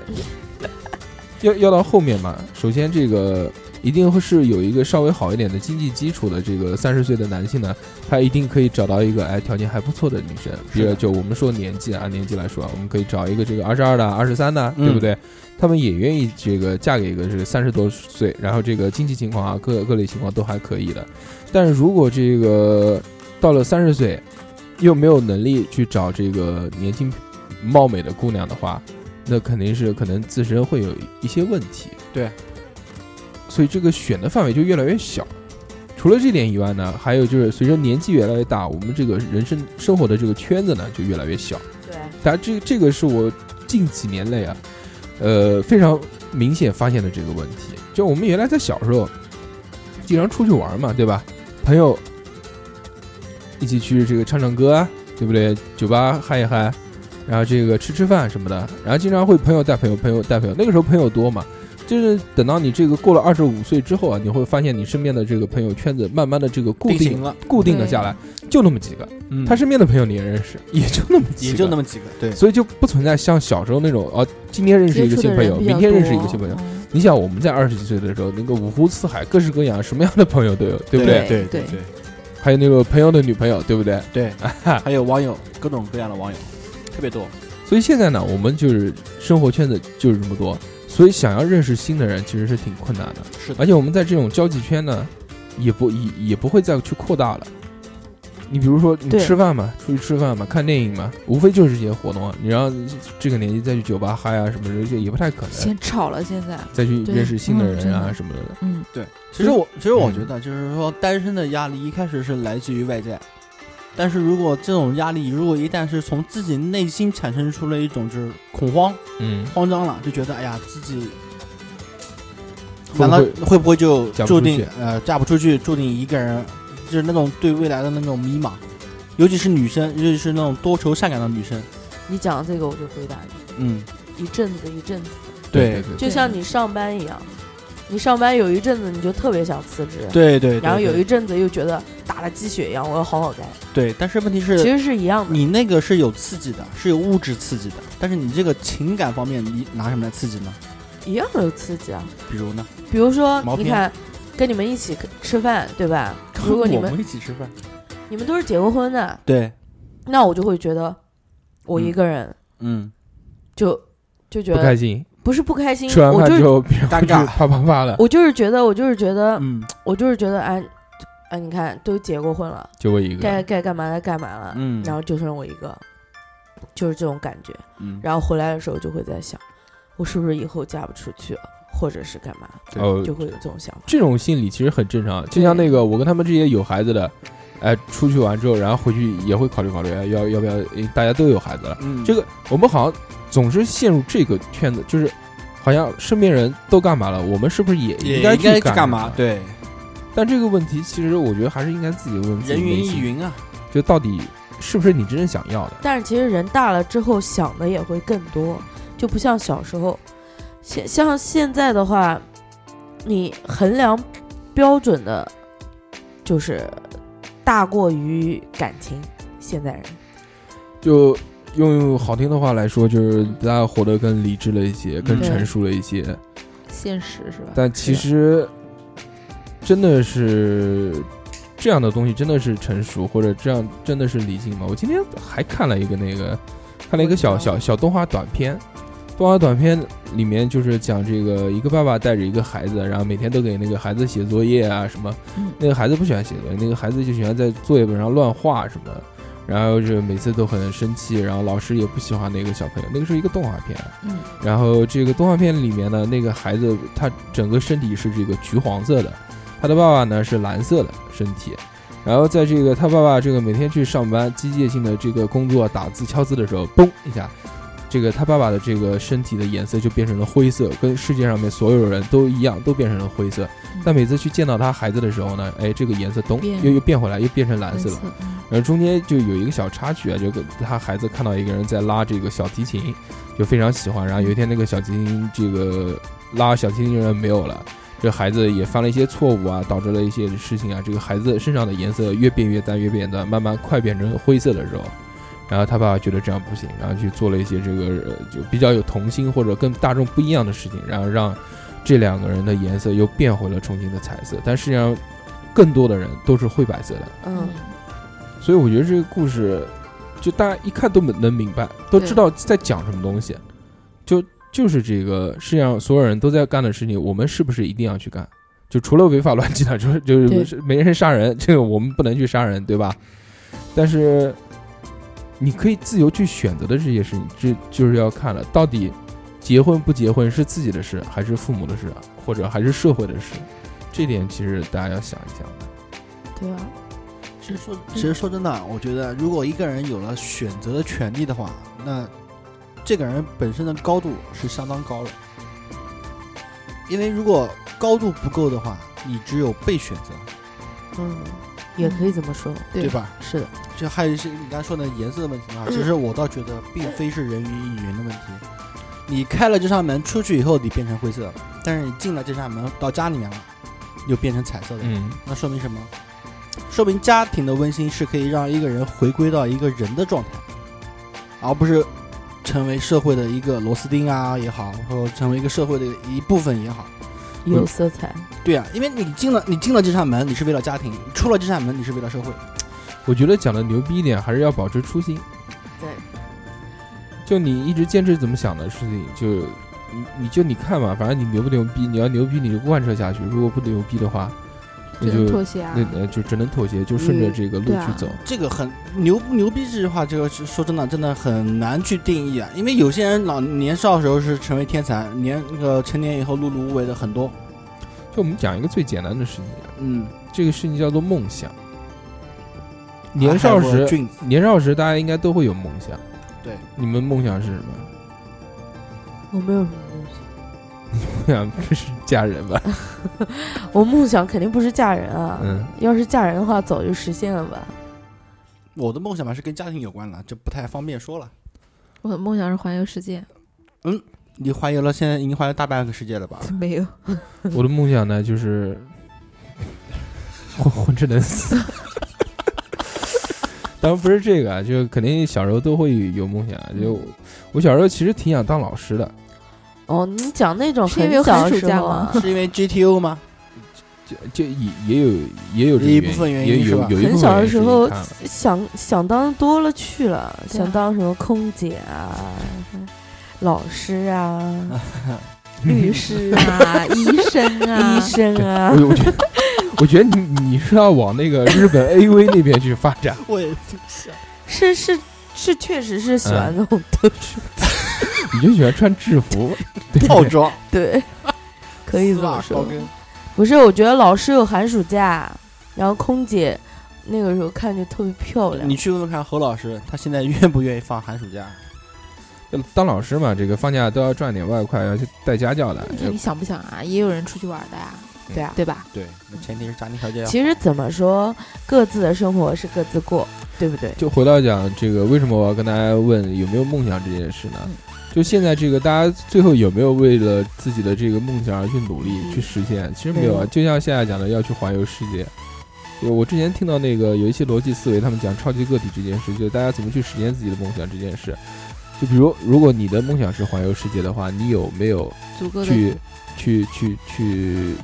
要要到后面嘛。首先，这个一定会是有一个稍微好一点的经济基础的这个三十岁的男性呢，他一定可以找到一个哎条件还不错的女生。比如是就我们说年纪啊，年纪来说啊，我们可以找一个这个二十二的、二十三的，嗯对不对？他们也愿意这个嫁给一个是三十多岁，然后这个经济情况啊，各各类情况都还可以的。但是如果这个到了三十岁，又没有能力去找这个年轻貌美的姑娘的话，那肯定是可能自身会有一些问题。对，所以这个选的范围就越来越小。除了这点以外呢，还有就是随着年纪越来越大，我们这个人生生活的这个圈子呢就越来越小。对，但这这个是我近几年内啊，呃非常明显发现的这个问题。就我们原来在小时候，经常出去玩嘛，对吧？朋友一起去这个唱唱歌啊，对不对？酒吧嗨一嗨，然后这个吃吃饭什么的，然后经常会朋友带朋友，朋友带朋友。那个时候朋友多嘛，就是等到你这个过了二十五岁之后啊，你会发现你身边的这个朋友圈子慢慢的这个固定定了，固定了下来，就那么几个。嗯。他身边的朋友你也认识，也就那么几个，也就那么几个，对，所以就不存在像小时候那种哦，今天认识一个新朋友，明天认识一个新朋友。嗯。你想我们在二十几岁的时候，那个五湖四海，各式各样，什么样的朋友都有，对不对？对对对，还有那个朋友的女朋友，对不对？对，[laughs] 还有网友，各种各样的网友，特别多。所以现在呢，我们就是生活圈子就是这么多，所以想要认识新的人其实是挺困难的。是而且我们在这种交际圈呢，也不也也不会再去扩大了。你比如说，你吃饭嘛，出去吃饭嘛，看电影嘛，无非就是这些活动啊。你让这个年纪再去酒吧嗨啊什么的，就也不太可能。先吵了，现在，再去认识新的人嗯的啊什么的。嗯，对，其实我其实我嗯觉得就是说，单身的压力一开始是来自于外在，但是如果这种压力如果一旦是从自己内心产生出了一种就是恐慌、嗯，慌张了，就觉得哎呀自己。难道会不会就注定呃嫁不出去，注定一个人，就是那种对未来的那种迷茫，尤其是女生，尤其是那种多愁善感的女生，你讲这个我就回答你，嗯，一阵子一阵子，对对。就像你上班一样，你上班有一阵子你就特别想辞职，对对，对然后有一阵子又觉得打了鸡血一样，我要好好干，对，但是问题是，其实是一样的。你那个是有刺激的，是有物质刺激的，但是你这个情感方面，你拿什么来刺激呢？一样有刺激啊。比如呢？比如说你看，跟你们一起吃饭，对吧？如果你我们们一起吃饭，你们都是结过婚的，对，那我就会觉得，我嗯一个人嗯，就就觉得不开心。不是不开心，吃完饭之后，尴尬。会啪啪啪的，我就是觉得，我就是觉得，嗯。我就是觉得，哎，哎，你看都结过婚了，就我一个。该该干嘛的干嘛了，嗯，然后就剩我一个，就是这种感觉。嗯，然后回来的时候就会在想，我是不是以后嫁不出去了，或者是干嘛，哦，就会有这种想法。这种心理其实很正常，就像那个我跟他们这些有孩子的，哎，出去玩之后，然后回去也会考虑考虑，哎要要不要？大家都有孩子了，嗯，这个我们好像总是陷入这个圈子，就是好像身边人都干嘛了，我们是不是也应该该去干干嘛？？对，但这个问题其实我觉得还是应该自己问自己人云，亦云啊，就到底是不是你真正想要的？但是其实人大了之后想的也会更多，就不像小时候，现像现在的话，你衡量标准的，就是大过于感情。现在人，就用好听的话来说，就是大家活得更理智了一些，更嗯成熟了一些。现实是吧？但其实真的是这样的东西，真的是成熟，或者这样真的是理性吗？我今天还看了一个那个，看了一个小小小动画短片。动画短片里面就是讲这个一个爸爸带着一个孩子，然后每天都给那个孩子写作业啊什么。嗯那个孩子不喜欢写作业，那个孩子就喜欢在作业本上乱画什么的，然后就每次都很生气，然后老师也不喜欢那个小朋友。那个是一个动画片，嗯，然后这个动画片里面呢，那个孩子他整个身体是这个橘黄色的，他的爸爸呢是蓝色的身体。然后在这个他爸爸这个每天去上班机械性的这个工作打字敲字的时候，嘣一下，这个他爸爸的这个身体的颜色就变成了灰色，跟世界上面所有人都一样，都变成了灰色。但每次去见到他孩子的时候呢，哎，这个颜色咚又又变回来，又变成蓝色了。嗯然后中间就有一个小插曲啊，就跟他孩子看到一个人在拉这个小提琴，就非常喜欢。然后有一天那个小提琴这个拉小提琴的人没有了，这孩子也犯了一些错误啊，导致了一些事情啊。这个孩子身上的颜色越变越淡，越变越淡，慢慢快变成灰色的时候，然后他爸爸觉得这样不行，然后去做了一些这个呃就比较有童心或者跟大众不一样的事情，然后让这两个人的颜色又变回了重新的彩色。但实际上，更多的人都是灰白色的。嗯，所以我觉得这个故事，就大家一看都能明白，都知道在讲什么东西，就就是这个世界上所有人都在干的事情，我们是不是一定要去干？就除了违法乱纪的，[laughs] 就是就是没人杀人，这个我们不能去杀人，对吧？但是你可以自由去选择的这些事情，这就是要看了，到底结婚不结婚是自己的事，还是父母的事，或者还是社会的事？这点其实大家要想一想的。对啊，其实说，其实说真的，我觉得如果一个人有了选择的权利的话，那这个人本身的高度是相当高的。因为如果高度不够的话，你只有被选择，嗯，也可以这么说，对吧？是的，就还有一些你刚才说的颜色的问题啊，其实我倒觉得并非是人云亦云的问题。你开了这扇门出去以后，你变成灰色了，但是你进了这扇门到家里面了，又变成彩色的，嗯，那说明什么？说明家庭的温馨是可以让一个人回归到一个人的状态，而不是成为社会的一个螺丝钉啊也好，或者成为一个社会的一部分也好。有色彩。对啊，因为你进了你进了这扇门，你是为了家庭；出了这扇门，你是为了社会。[tsk] 我觉得讲的牛逼一点，还是要保持初心。对，就你一直坚持怎么想的事情，就你你就你看嘛，反正你牛不牛逼，你要牛逼你就贯彻下去，如果不牛逼的话，那只能就妥协啊。那呃就只能妥协，就顺着这个路去走。这个很牛不牛逼这句话，这个是说真的，真的很难去定义啊。因为有些人老年少的时候是成为天才，年那个成年以后碌碌无为的很多。就我们讲一个最简单的事情，啊嗯，这个事情叫做梦想。年少时年少时大家应该都会有梦想。对，你们梦想是什么？我没有什么梦想，梦想不是嫁人吧？[laughs] 我梦想肯定不是嫁人啊。嗯，要是嫁人的话，早就实现了吧。我的梦想吧是跟家庭有关了，这不太方便说了。我的梦想是环游世界，嗯你环游了，现在已经环游大半个世界了吧？[laughs] 没有。[laughs] 我的梦想呢就是混混吃等死。当然不是这个啊，就肯定小时候都会有梦想。啊就我小时候其实挺想当老师的，哦，你讲那种是因为有很小寒暑的时候假吗？啊，[laughs] 是因为 GTO 吗？就就也也有也有这一部分原因是吧？有有一部分很小的时候想想当多了去了，想当什么空姐啊、老师啊、[laughs] 律师啊，[laughs] 医生啊，医生啊。我。觉得，我觉得你你是要往那个日本 AV 那边去发展，我也这么想。是是是，确实是喜嗯。欢那种特殊，[laughs] 你就喜欢穿制服，[laughs] 对套装对，可以这丝袜高么说。不是，我觉得老师有寒暑假，然后空姐那个时候看着特别漂亮你。去问问看何老师，他现在愿不愿意放寒暑假？当老师嘛，这个放假都要赚点外快，要去带家教的。你想不想啊？也有人出去玩的呀，对啊，对吧？对，那前提是家庭条件。其实怎么说，各自的生活是各自过，对不对？就回到讲这个，为什么我要跟大家问有没有梦想这件事呢？嗯就现在这个，大家最后有没有为了自己的这个梦想而去努力、嗯去实现？其实没有啊，就像现在讲的，要去环游世界。就我之前听到那个有一些逻辑思维，他们讲超级个体这件事，就是大家怎么去实现自己的梦想这件事。就比如，如果你的梦想是环游世界的话，你有没有足够的去去去去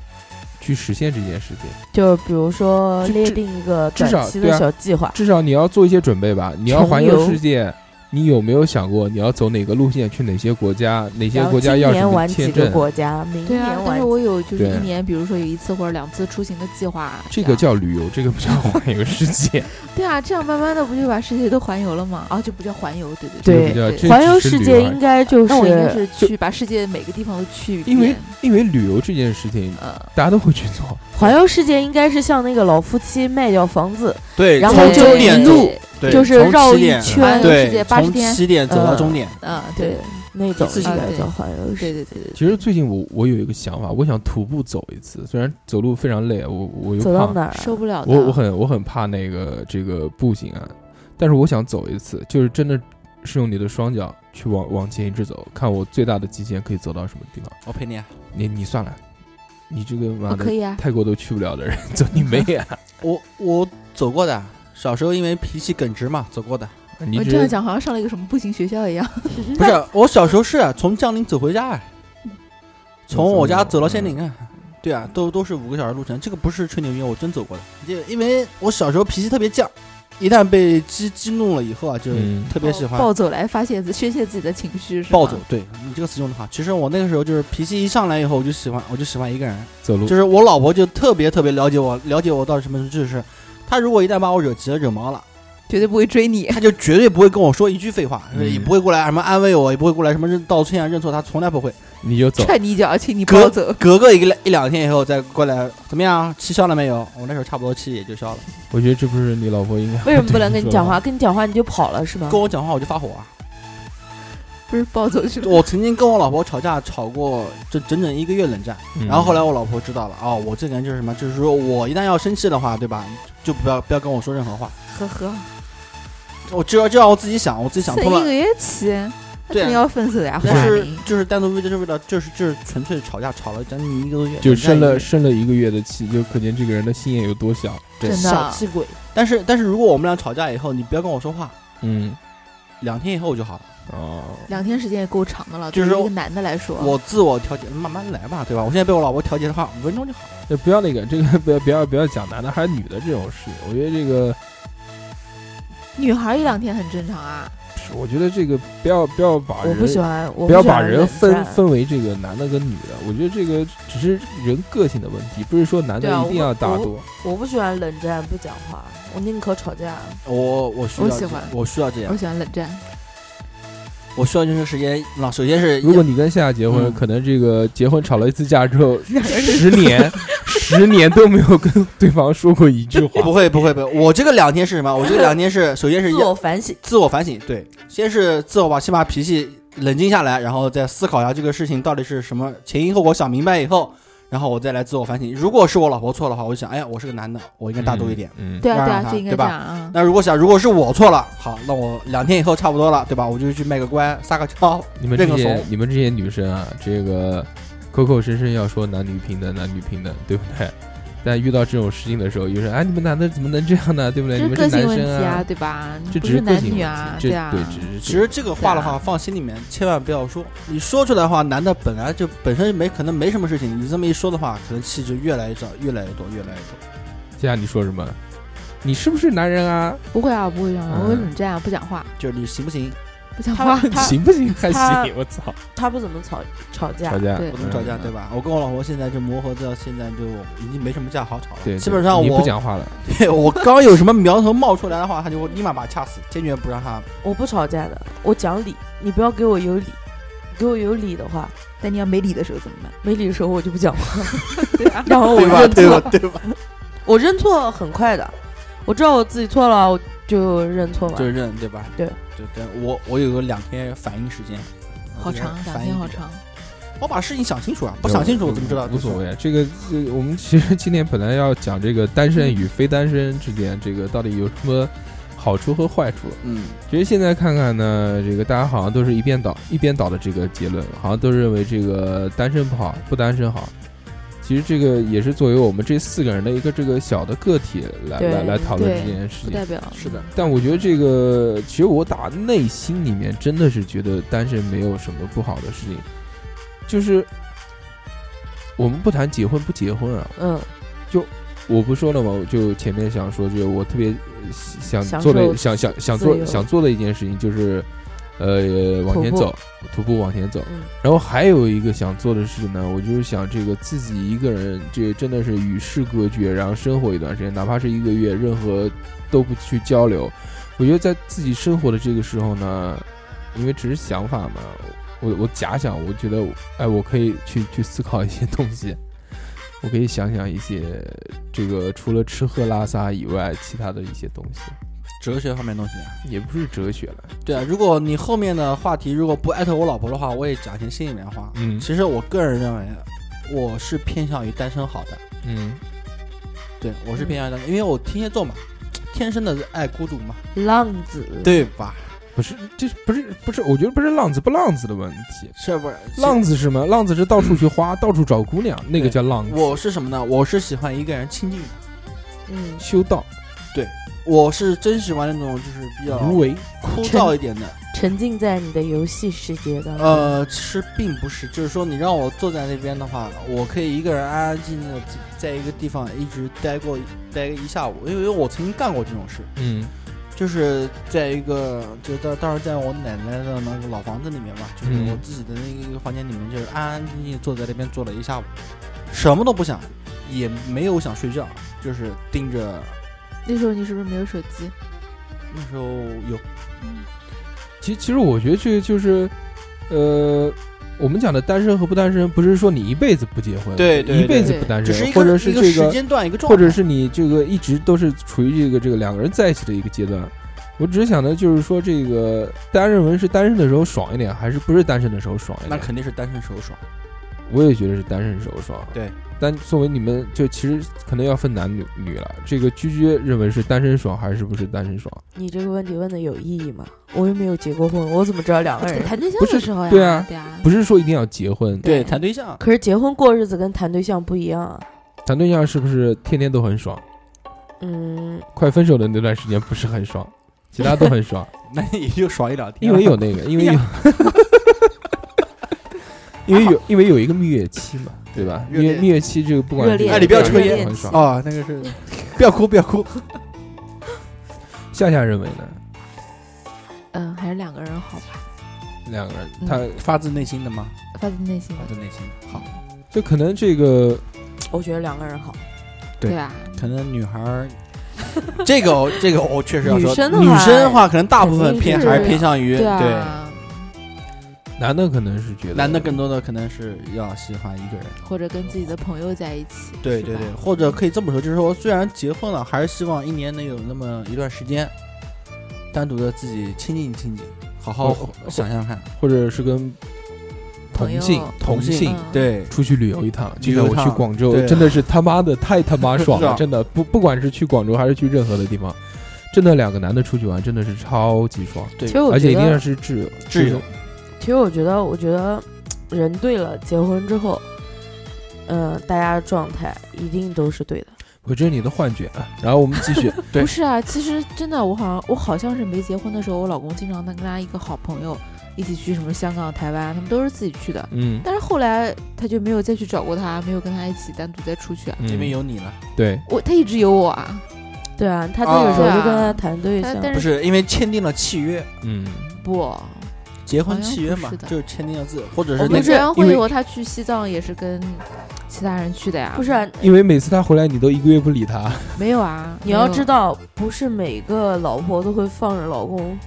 去实现这件事情？就比如说列定一个至短期的小计划，至少你要做一些准备吧。你要环游游世界，你有没有想过你要走哪个路线，去哪些国家？哪些国家要什么今年玩几签证？个国家，明对啊年，但是我有就是一年，比如说有一次或者两次出行的计划，这个叫旅游，这个不叫环游世界。[laughs] 对啊，这样慢慢的不就把世界都环游了吗？啊，就不叫环游，对对对，环游世界应该就那我应该是是去把世界每个地方都去一遍，因为因为旅游这件事情，呃，大家都会去做。环游世界，应该是像那个老夫妻卖掉房子，对，然后从就一路，对就是绕一圈对，从起点走到嗯终点。啊，对对，那种应该一次性的叫环游世界。对对对对，其实最近我我有一个想法，我想徒步走一次，虽然走路非常累，我我又怕走到哪儿啊？受不了。我我很我很怕那个这个步行啊，但是我想走一次，就是真的是用你的双脚去往往前一直走，看我最大的极限可以走到什么地方。我陪你啊，你你算了，你这个妈的可以啊，泰国都去不了的人，[laughs] 走你妹啊！[laughs] 我我走过的，小时候因为脾气耿直嘛，走过的。你我这样讲好像上了一个什么步行学校一样。[laughs] 不是，我小时候是从江宁走回家，哎从我家走到仙林啊。对啊，都都是五个小时路程，这个不是吹牛逼，我真走过的。就因为我小时候脾气特别犟，一旦被激激怒了以后啊，就嗯特别喜欢暴走来发泄自宣泄自己的情绪是吗暴走。对你这个词用的好，其实我那个时候就是脾气一上来以后，我就喜欢我就喜欢一个人，走路就是我老婆就特别特别了解我，了解我到什么就是她如果一旦把我惹急了、惹毛了，绝对不会追你。她就绝对不会跟我说一句废话，嗯也不会过来什么安慰我，也不会过来什么认道歉啊、认错，她从来不会。你就走，踹你一脚，请你不要走。隔个一个一两天以后再过来，怎么样？气消了没有？我那时候差不多气也就消了。我觉得这不是你老婆应该为什么不能跟你讲话？跟你讲话你就跑了是吧？跟我讲话我就发火啊！不是暴走去了。我曾经跟我老婆吵架，吵过这整整一个月冷战。嗯然后后来我老婆知道了，哦，我这个人就是什么，就是说我一旦要生气的话，对吧？就不要不要跟我说任何话，呵呵，我就要就让我自己想，我自己想通了。一个月气，那对啊肯定要分手呀，但是就是单独为就是为了就是就是纯粹吵架，吵了将近一个多月，就生了生了一个月的气，就可见这个人的心眼有多小。真的小气鬼，但是但是如果我们俩吵架以后，你不要跟我说话，嗯，两天以后就好了。哦，两天时间也够长的了，就是对于一个男的来说，我自我调节，慢慢来吧，对吧？我现在被我老婆调节的话，五分钟就好了。就不要那个，这个不要不要不要讲男的还是女的这种事。我觉得这个，女孩一两天很正常啊。我觉得这个不要不要把我不喜欢，我不要喜欢把人分分为这个男的跟女的。我觉得这个只是人个性的问题，不是说男的一定要我我大度。我不喜欢冷战不讲话，我宁可吵架。我我需要我喜欢我需要这样我，喜欢冷战，我需要这个时间。那首先是如果你跟夏夏结婚，嗯可能这个结婚吵了一次架之后，[laughs] 十年十年都没有跟对方说过一句话。[laughs] 不会不会不会，我这个两天是什么？我这个两天是 [laughs] 首先是自我反省，自我反省，对，先是自我把先把脾气冷静下来，然后再思考一下这个事情到底是什么前因后果，想明白以后，然后我再来自我反省。如果是我老婆错的话，我就想，哎呀，我是个男的，我应该大度一点。嗯，对啊对啊，就应该对吧这样啊。那如果想，如果是我错了，好，那我两天以后差不多了，对吧？我就去卖个乖，撒个娇，你们这些。你们这些女生啊，这个口口声声要说男女平等，男女平等，对不对？但遇到这种事情的时候，又是哎，你们男的怎么能这样呢？对不对？你们这是男生啊，对吧？这只是男女啊，对，啊，对，只是其实这个话的话放心里面，千万不要说。你说出来的话，男的本来就本身没可能没什么事情，你这么一说的话，可能气就越来越少，越来越多，越来越多。接下来你说什么？你是不是男人啊？不会啊，不会这样，我会嗯冷战啊，不讲话，就是你行不行？不讲话。他行不行？还行，我操！他不怎么吵吵架吵，架不怎么吵架，嗯对吧？我跟我老婆现在就磨合到现在就已经没什么架好吵了。对，基本上我不讲话了，对 [laughs] 我刚有什么苗头冒出来的话，他就会立马把他掐死，坚决不让他。我不吵架的，我讲理，你不要给我有理，给我有理的话，但你要没理的时候怎么办？没理的时候我就不讲话，[laughs] 对啊，然后我？认对吧错，？对吧？[laughs] 我认错很快的，我知道我自己错了，我就认错嘛就。认对吧？对对对，我我有个两天反应时间，好长，两反应天好长。我把事情想清楚啊，不想清楚我怎么知道？无所谓，这个这个我们其实今天本来要讲这个单身与非单身之间，这个到底有什么好处和坏处？嗯，其实现在看看呢，这个大家好像都是一边倒一边倒的这个结论，好像都认为这个单身不好，不单身好。其实这个也是作为我们这四个人的一个这个小的个体来来来讨论这件事情。不代表是的，但我觉得这个，其实我打内心里面真的是觉得单身没有什么不好的事情，就是我们不谈结婚不结婚啊，嗯，就我不说了吗？我就前面想说，就是我特别呃想做的想想想做想做的一件事情就是，呃，往前走，徒步往前走。嗯然后还有一个想做的事呢，我就是想这个自己一个人，这真的是与世隔绝，然后生活一段时间，哪怕是一个月，任何都不去交流。我觉得在自己生活的这个时候呢，因为只是想法嘛，我我假想，我觉得 [laughs] 哎，我可以去去思考一些东西，[laughs] 我可以想想一些这个除了吃喝拉撒以外，其他的一些东西，哲学方面的东西啊。也不是哲学了。对啊，如果你后面的话题如果不艾特我老婆的话，我也讲一些心里面话。嗯其实我个人认为，我是偏向于单身好的。嗯，对，我是偏向于单身，因为我天蝎座嘛，[tsk] 天生的爱孤独嘛，浪子，对吧？不是，这不是不是，我觉得不是浪子不浪子的问题。是不是？浪子是什么？浪子是到处去花，到处找姑娘，那个对叫浪子。我是什么呢？我是喜欢一个人清静的，嗯，修道我是真喜欢那种就是比较无为，枯燥一点的。沉浸在你的游戏世界当中。呃，其实并不是，就是说你让我坐在那边的话，我可以一个人安安静静的在一个地方一直待过待一下午，因为我曾经干过这种事，嗯就是在一个就当当时在我奶奶的那个老房子里面嘛，就是嗯我自己的那个房间里面，就是安安静静坐在那边坐了一下午，什么都不想，也没有想睡觉，就是盯着。那时候你是不是没有手机？那时候有嗯其其实我觉得这个就是，呃，我们讲的单身和不单身，不是说你一辈子不结婚，对对一辈子不单身，只是一个或者是这个，时间段一个状态，或者是你这个一直都是处于这个这个两个人在一起的一个阶段。我只是想的就是说，这个大家认为是单身的时候爽一点，还是不是单身的时候爽一点那？肯定是单身时候爽。我也觉得是单身时候爽。对，但作为你们，就其实可能要分男女女了。这个居居认为是单身爽还是不是单身爽？你这个问题问的有意义吗？我又没有结过婚，我怎么知道两个人？谈对象不是的时候呀，对啊对啊，不是说一定要结婚，对，谈对象，可是结婚过日子跟谈对象不一样啊。谈对象是不是天天都很爽？嗯，快分手的那段时间不是很爽，其他都很爽，[laughs] 那也就爽一两天。因为有那个，因为有，[laughs] 因为有，因为有一个蜜月期嘛，[laughs] 对吧？热恋蜜月蜜月期这个不管是热恋哎，你不要抽烟很爽。啊，那个是，不要哭，不要哭。夏夏认为呢？嗯，还是两个人好吧，两个人，嗯他发自内心的吗？发自内心。发自内心。好，就可能这个我觉得两个人好。对对啊，可能女孩儿，[laughs] 这个这个我确实要说，女生的话可能大部分偏还是偏向于对对啊，男的可能是觉得男的更多的可能是要喜欢一个人。或者跟自己的朋友在一起。对对对，或者可以这么说，就是说，虽然结婚了，还是希望一年能有那么一段时间，单独的自己亲近亲近，好好想想看。或者是跟同性同同性对，出去旅游一趟，就像我去广州，真的是他妈的太他妈爽了，真的不不管是去广州还是去任何的地方，真的两个男的出去玩真的是超级爽，对而且一定要，是挚友，挚友。其实我觉得，我觉得人对了，结婚之后，嗯、大家的状态一定都是对的。我觉得你的幻觉啊。然后我们继续，[laughs] 对不是啊，其实真的，我好像我好像是没结婚的时候，我老公经常他跟他一个好朋友一起去什么香港、台湾，他们都是自己去的。嗯但是后来他就没有再去找过他，没有跟他一起单独再出去啊。嗯，因为有你了，对，我他一直有我啊，对啊，他那个时候啊就跟他谈对象，但不是因为签订了契约，嗯，不，结婚契约嘛是，就是签订了字，或者是我那个们结完婚因为以后，他去西藏也是跟其他人去的呀。不是、啊？因为每次他回来你都一个月不理他，没有啊，你要知道，不是每个老婆都会放着老公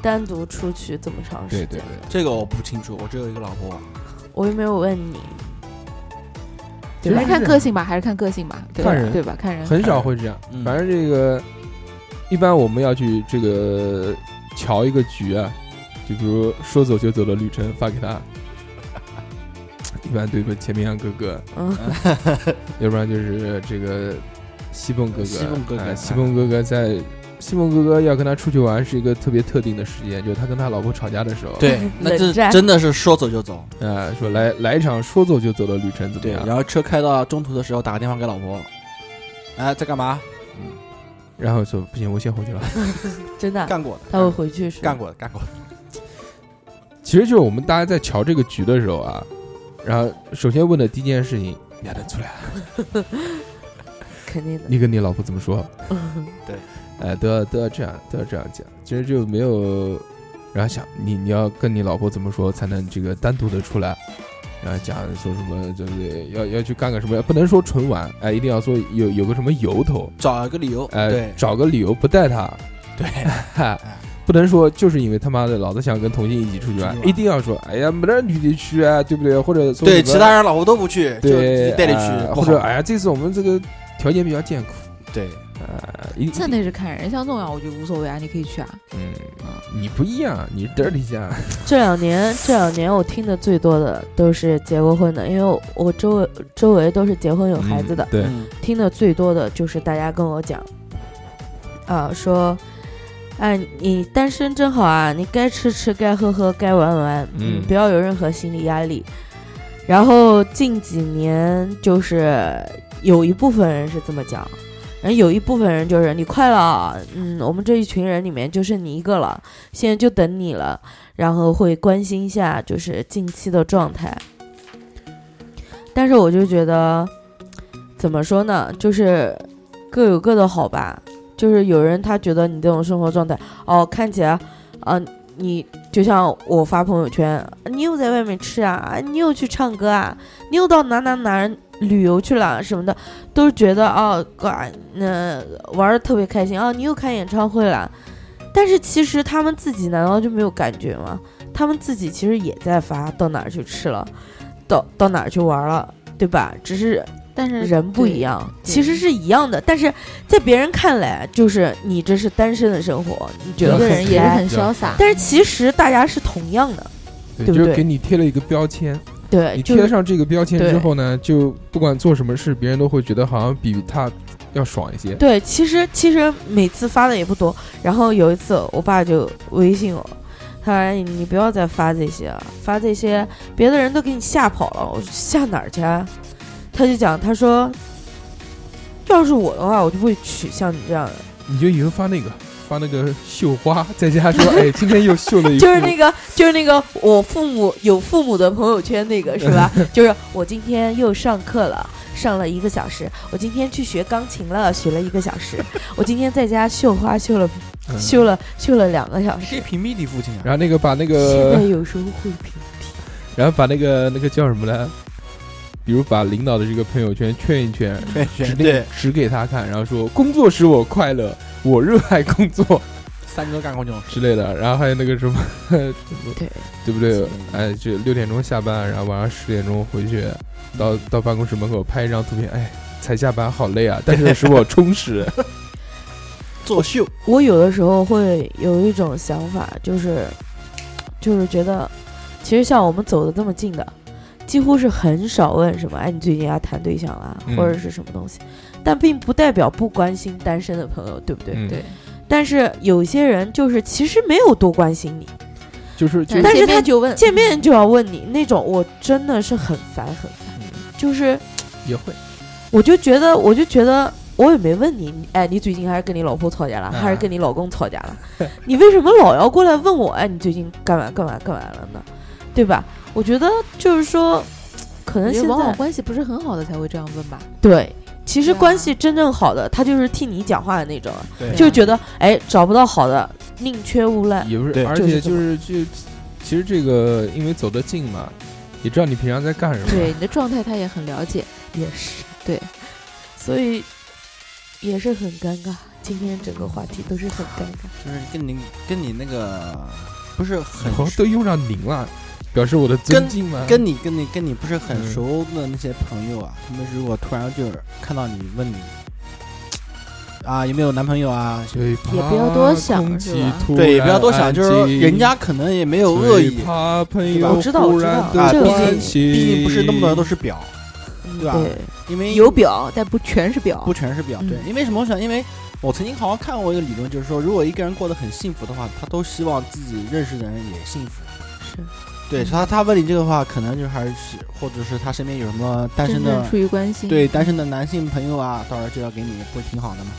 单独出去这么长时间。对对对，这个我不清楚，我只有一个老婆。我又没有问你，还是看个性吧，还是看个性吧，对吧看人对吧？看人很少会这样。嗯反正这个一般我们要去这个瞧一个局啊，就比如说走就走的旅程发给他，一般对不前面哥哥，嗯，要不然就是这个西凤哥哥，西凤哥哥哎西蹦哥哥在。西凤哥哥要跟他出去玩是一个特别特定的时间，就是他跟他老婆吵架的时候，对，那这冷战真的是说走就走。啊、说来来一场说走就走的旅程怎么，样？然后车开到中途的时候，打个电话给老婆，哎，在干嘛？嗯然后说不行，我先回去了。[laughs] 真的，干过的，他会回去是干过的，干过的。其实就是我们大家在瞧这个局的时候啊，然后首先问的第一件事情，你还能出来啊？[laughs] 肯定的。你跟你老婆怎么说？[laughs] 对哎，都要都要这样，都要这样讲。其实就没有，然后想你你要跟你老婆怎么说才能这个单独的出来？然后讲说什么对不对？要要去干个什么？不能说纯玩，哎，一定要说有有个什么由头，找一个理由，哎，对找个理由不带他，对，哈，[laughs] 不能说就是因为他妈的老子想跟同性一起出去玩一定要说哎呀没得女的去啊，对不对？或者说对，其他人老婆都不去，就自己带你哎去，或者哎呀这次我们这个条件比较艰苦，对，呃，一这那是看人，像重要我就无所谓啊，你可以去啊。嗯，你不一样，你 dirty 下，[laughs] 这两年，这两年我听的最多的都是结过婚的，因为我我周围周围都是结婚有孩子的，嗯对，嗯。听的最多的就是大家跟我讲，啊，说，哎，你单身真好啊，你该吃吃，该喝喝，该玩玩，嗯不要有任何心理压力。然后近几年就是有一部分人是这么讲，然后有一部分人就是你快了，嗯，我们这一群人里面就剩你一个了，现在就等你了，然后会关心一下就是近期的状态。但是我就觉得，怎么说呢，就是各有各的好吧。就是有人他觉得你这种生活状态，哦，看起来，啊、你就像我发朋友圈，你又在外面吃啊，你又去唱歌啊，你又到哪哪哪旅游去了什么的，都觉得哦，嘎，那、玩的特别开心啊，你又开演唱会了。但是其实他们自己难道就没有感觉吗？他们自己其实也在发到哪儿去吃了，到到哪儿去玩了，对吧？只是但是人不一样，其实是一样的，但是在别人看来，就是你这是单身的生活，你觉得人也是很潇洒，但是其实大家是同样的，对，就是给你贴了一个标签，对，你贴上这个标签之后呢，就不管做什么事，别人都会觉得好像比他要爽一些。对，其实其实每次发的也不多。然后有一次，我爸就微信我，他说哎你不要再发这些了，发这些别的人都给你吓跑了。我说吓哪儿去啊？他就讲，他说，要是我的话，我就会娶像你这样的。你就以后发那个，发那个绣花，在家说，[laughs] 哎，今天又绣了一幅，就是那个，就是那个，我父母有父母的朋友圈那个是吧？[laughs] 就是我今天又上课了，上了一个小时。我今天去学钢琴了，学了一个小时。我今天在家绣花，绣了嗯绣了绣了两个小时。可以屏蔽你父亲啊。然后那个把那个现在，有时候会屏蔽然后把那个那个叫什么呢？比如把领导的这个朋友圈圈一圈，对指对定，指给他看，然后说工作使我快乐，我热爱工作 [laughs] 三哥干过这种。之类的。然后还有那个什么，[laughs] 对，[laughs] 对不对嗯？哎，就六点钟下班，然后晚上十点钟回去，到到办公室门口拍一张图片，哎，才下班好累啊，但是使我充实。作秀，我有的时候会有一种想法，就是就是觉得，其实像我们走的这么近的，几乎是很少问什么，哎，你最近要谈对象啦，嗯或者是什么东西，但并不代表不关心单身的朋友，对不对？嗯对，但是有些人就是其实没有多关心你，就是就但是他见面就问见面就要问你那种，我真的是很烦很烦，就是也会，我就觉得我就觉得。我也没问你，你哎，你最近还是跟你老婆吵架了，啊还是跟你老公吵架了？[laughs] 你为什么老要过来问我？哎，你最近干嘛干嘛干嘛了呢？对吧？我觉得就是说，可能现在往往关系不是很好的才会这样问吧。对，其实关系真正好的，他就是替你讲话的那种，对就觉得哎找不到好的，宁缺毋滥。也不是，而且就是就是就其实这个因为走得近嘛，也知道你平常在干什么。对你的状态，他也很了解。也是，对，所以也是很尴尬。今天整个话题都是很尴尬。就是跟您跟你那个不是很然后都用上您了，表示我的尊敬吗？跟你跟你跟你不是很嗯。熟的那些朋友啊，他们如果突然就是看到你问你啊有没有男朋友啊，也不要多想对，也不要多想，就是人家可能也没有恶意，怕朋对吧友我知道我知道啊，毕竟毕竟不是那么多人都是表，对吧？对，因为有表，但不全是表。不全是表，对，嗯。因为什么？我想，因为我曾经好像看过一个理论，就是说，如果一个人过得很幸福的话，他都希望自己认识的人也幸福。是对，嗯他他问你这个话，可能就还是，或者是他身边有什么单身的出于关心。对单身的男性朋友啊，到时候介绍给你，不是挺好的吗？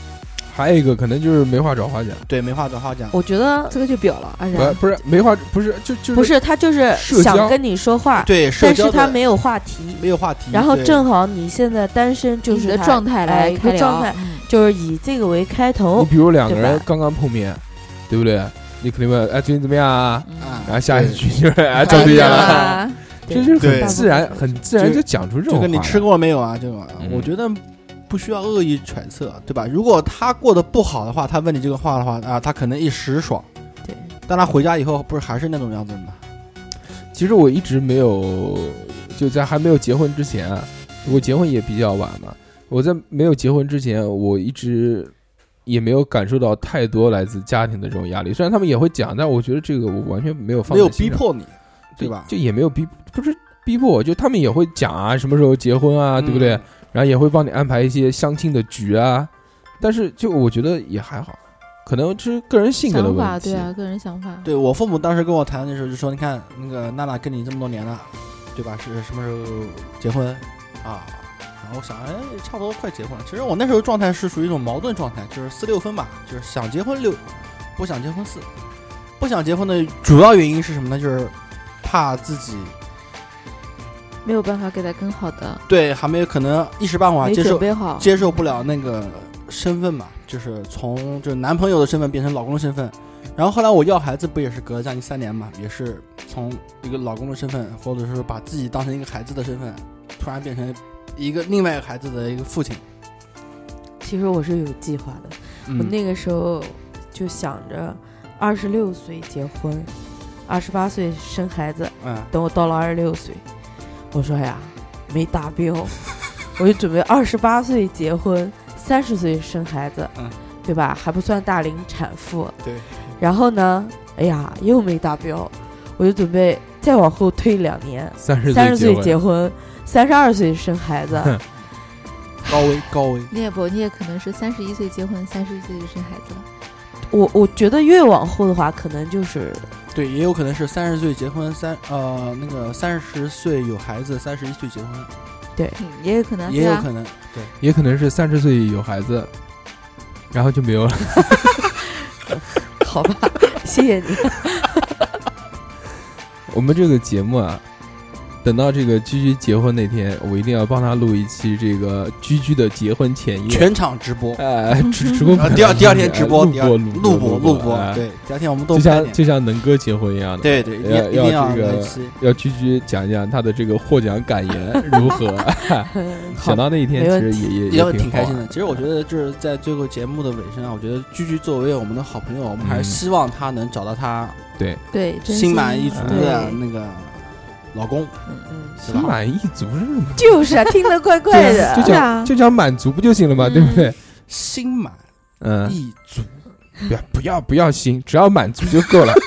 还有一个可能就是没话找话讲，对，没话找话讲。我觉得这个就表了，安然。不不是没话，不是就就是不是他就是想跟你说话，对，社但是他没有话题。没有话题，然后正好你现在单身，就是状态来开态，嗯就是以这个为开头你。比如两个人刚刚碰面，对不对？你肯定问哎最近怎么样啊？然后下一对句 [laughs] 就是哎哎找对象了，这是很自然很自然就就讲出这种就跟你吃过没有啊？这种，嗯我觉得不需要恶意揣测，对吧？如果他过得不好的话，他问你这个话的话啊，他可能一时爽，对，但他回家以后不是还是那种样子吗？其实我一直没有，就在还没有结婚之前啊，我结婚也比较晚嘛。我在没有结婚之前，我一直也没有感受到太多来自家庭的这种压力。虽然他们也会讲，但我觉得这个我完全没有放没有在心上，逼迫你，对吧？就也没有逼，不是逼迫我，就他们也会讲啊，什么时候结婚啊，对不对？嗯？然后也会帮你安排一些相亲的局啊。但是就我觉得也还好，可能是个人性格的问题。对啊，个人想法。对我父母当时跟我谈的时候就说，你看那个娜娜跟你这么多年了，对吧？是什么时候结婚啊？我想，哎，差不多快结婚了。其实我那时候状态是属于一种矛盾状态，就是四六分吧，就是想结婚六，不想结婚四。不想结婚的主要原因是什么呢？就是怕自己没有办法给他更好的，对还没有可能一时半会儿没接受。接受不了那个身份嘛，就是从就是男朋友的身份变成老公的身份。然后后来我要孩子不也是隔了将近三年嘛，也是从一个老公的身份，或者是把自己当成一个孩子的身份，突然变成一个另外一个孩子的一个父亲。其实我是有计划的，我嗯，那个时候就想着二十六岁结婚，二十八岁生孩子。嗯，等我到了二十六岁，我说哎呀，没达标，[laughs] 我就准备二十八岁结婚，三十岁生孩子，嗯对吧？还不算大龄产妇。对。然后呢，哎呀，又没达标，我就准备再往后推两年，三十三十岁结结婚，三十二岁生孩子。[laughs] 高危高危，你也不，你也可能是三十一岁结婚，三十一岁就生孩子了。我我觉得越往后的话，可能就是对，也有可能是三十岁结婚，三呃那个三十岁有孩子，三十一岁结婚，对，也有可能，也有可能。对，也可能是三十岁有孩子，然后就没有了。[laughs] [laughs] 好吧，谢谢你。我们这个节目啊，等到这个居居结婚那天，我一定要帮他录一期这个居居的结婚前夜。全场直播，哎，直直播啊，第二第二天直播，录播录播录播，哎。对，第二天我们都就像就像能哥结婚一样的。对对，一定要要这个要居居讲一讲他的这个获奖感言如何？[laughs] 想到那一天，其实也也也挺开心的。其实我觉得就是在最后节目的尾声啊，我觉得居居作为我们的好朋友，我们还是嗯。希望他能找到他对，对，心。满意足的那个老公，嗯，嗯？心满意足是吗？就是啊，听得怪怪的。就讲就讲满足不就行了嘛，对不对？心满嗯，意足，不要不要不要心，只要满足就够了。[laughs]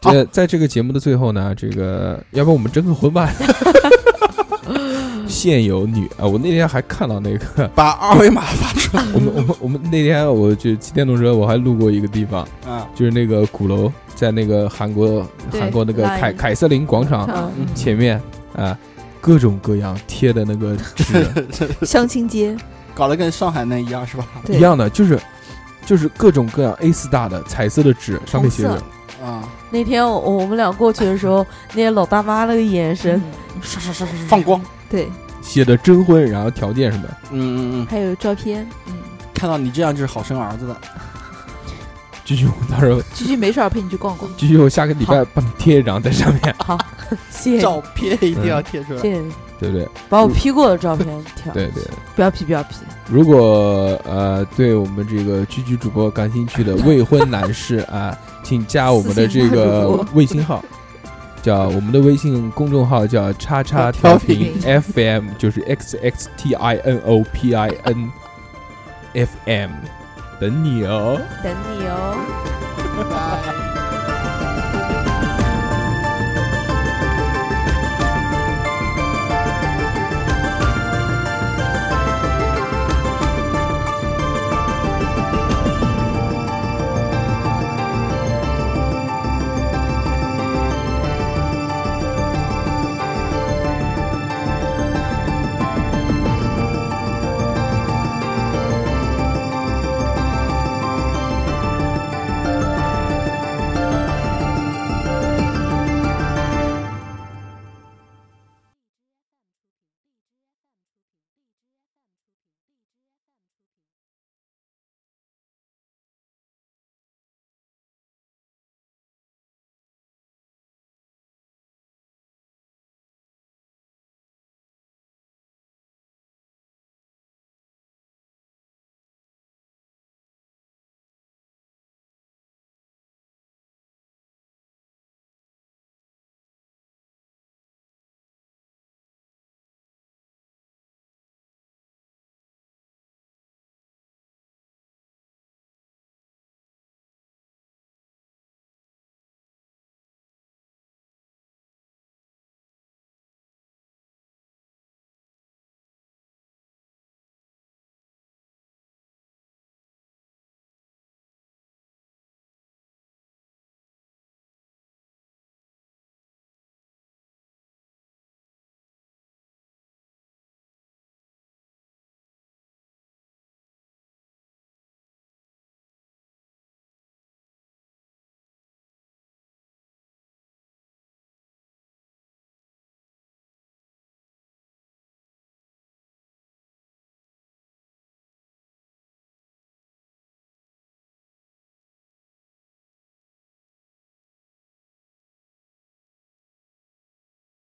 这在这个节目的最后呢，这个要不我们征个婚吧。[laughs] 现有女啊，我那天还看到那个，[laughs] 把二维码发出来。[laughs] 我们我们我们那天我就骑电动车，我还路过一个地方，啊！就是那个鼓楼，在那个韩国韩国那个凯凯瑟琳广场嗯。前面啊，各种各样贴的那个纸。[laughs] 相亲街，搞得跟上海那一样是吧？一样的，就是就是各种各样 A 四大的彩色的纸，上面写着啊，那天我我们俩过去的时候，那些老大妈那个眼神，刷刷刷刷。放光，对，写的征婚，然后条件什么，嗯嗯嗯，还有照片，嗯，看到你这样就是好生儿子的，继续，我到时候继续没事儿陪你去逛逛。继续，我下个礼拜帮你贴一张在上面，好，谢谢照片一定要贴出来。谢谢，对不对？把我 P 过的照片调。对对。不要 P，不要 P，如果呃对我们这个居居主播感兴趣的未婚男士啊，请加我们的这个微信号，叫我们的微信公众号叫叉叉调频 FM，就是 X X T I N O P I N F M，等你哦。等你哦。[laughs]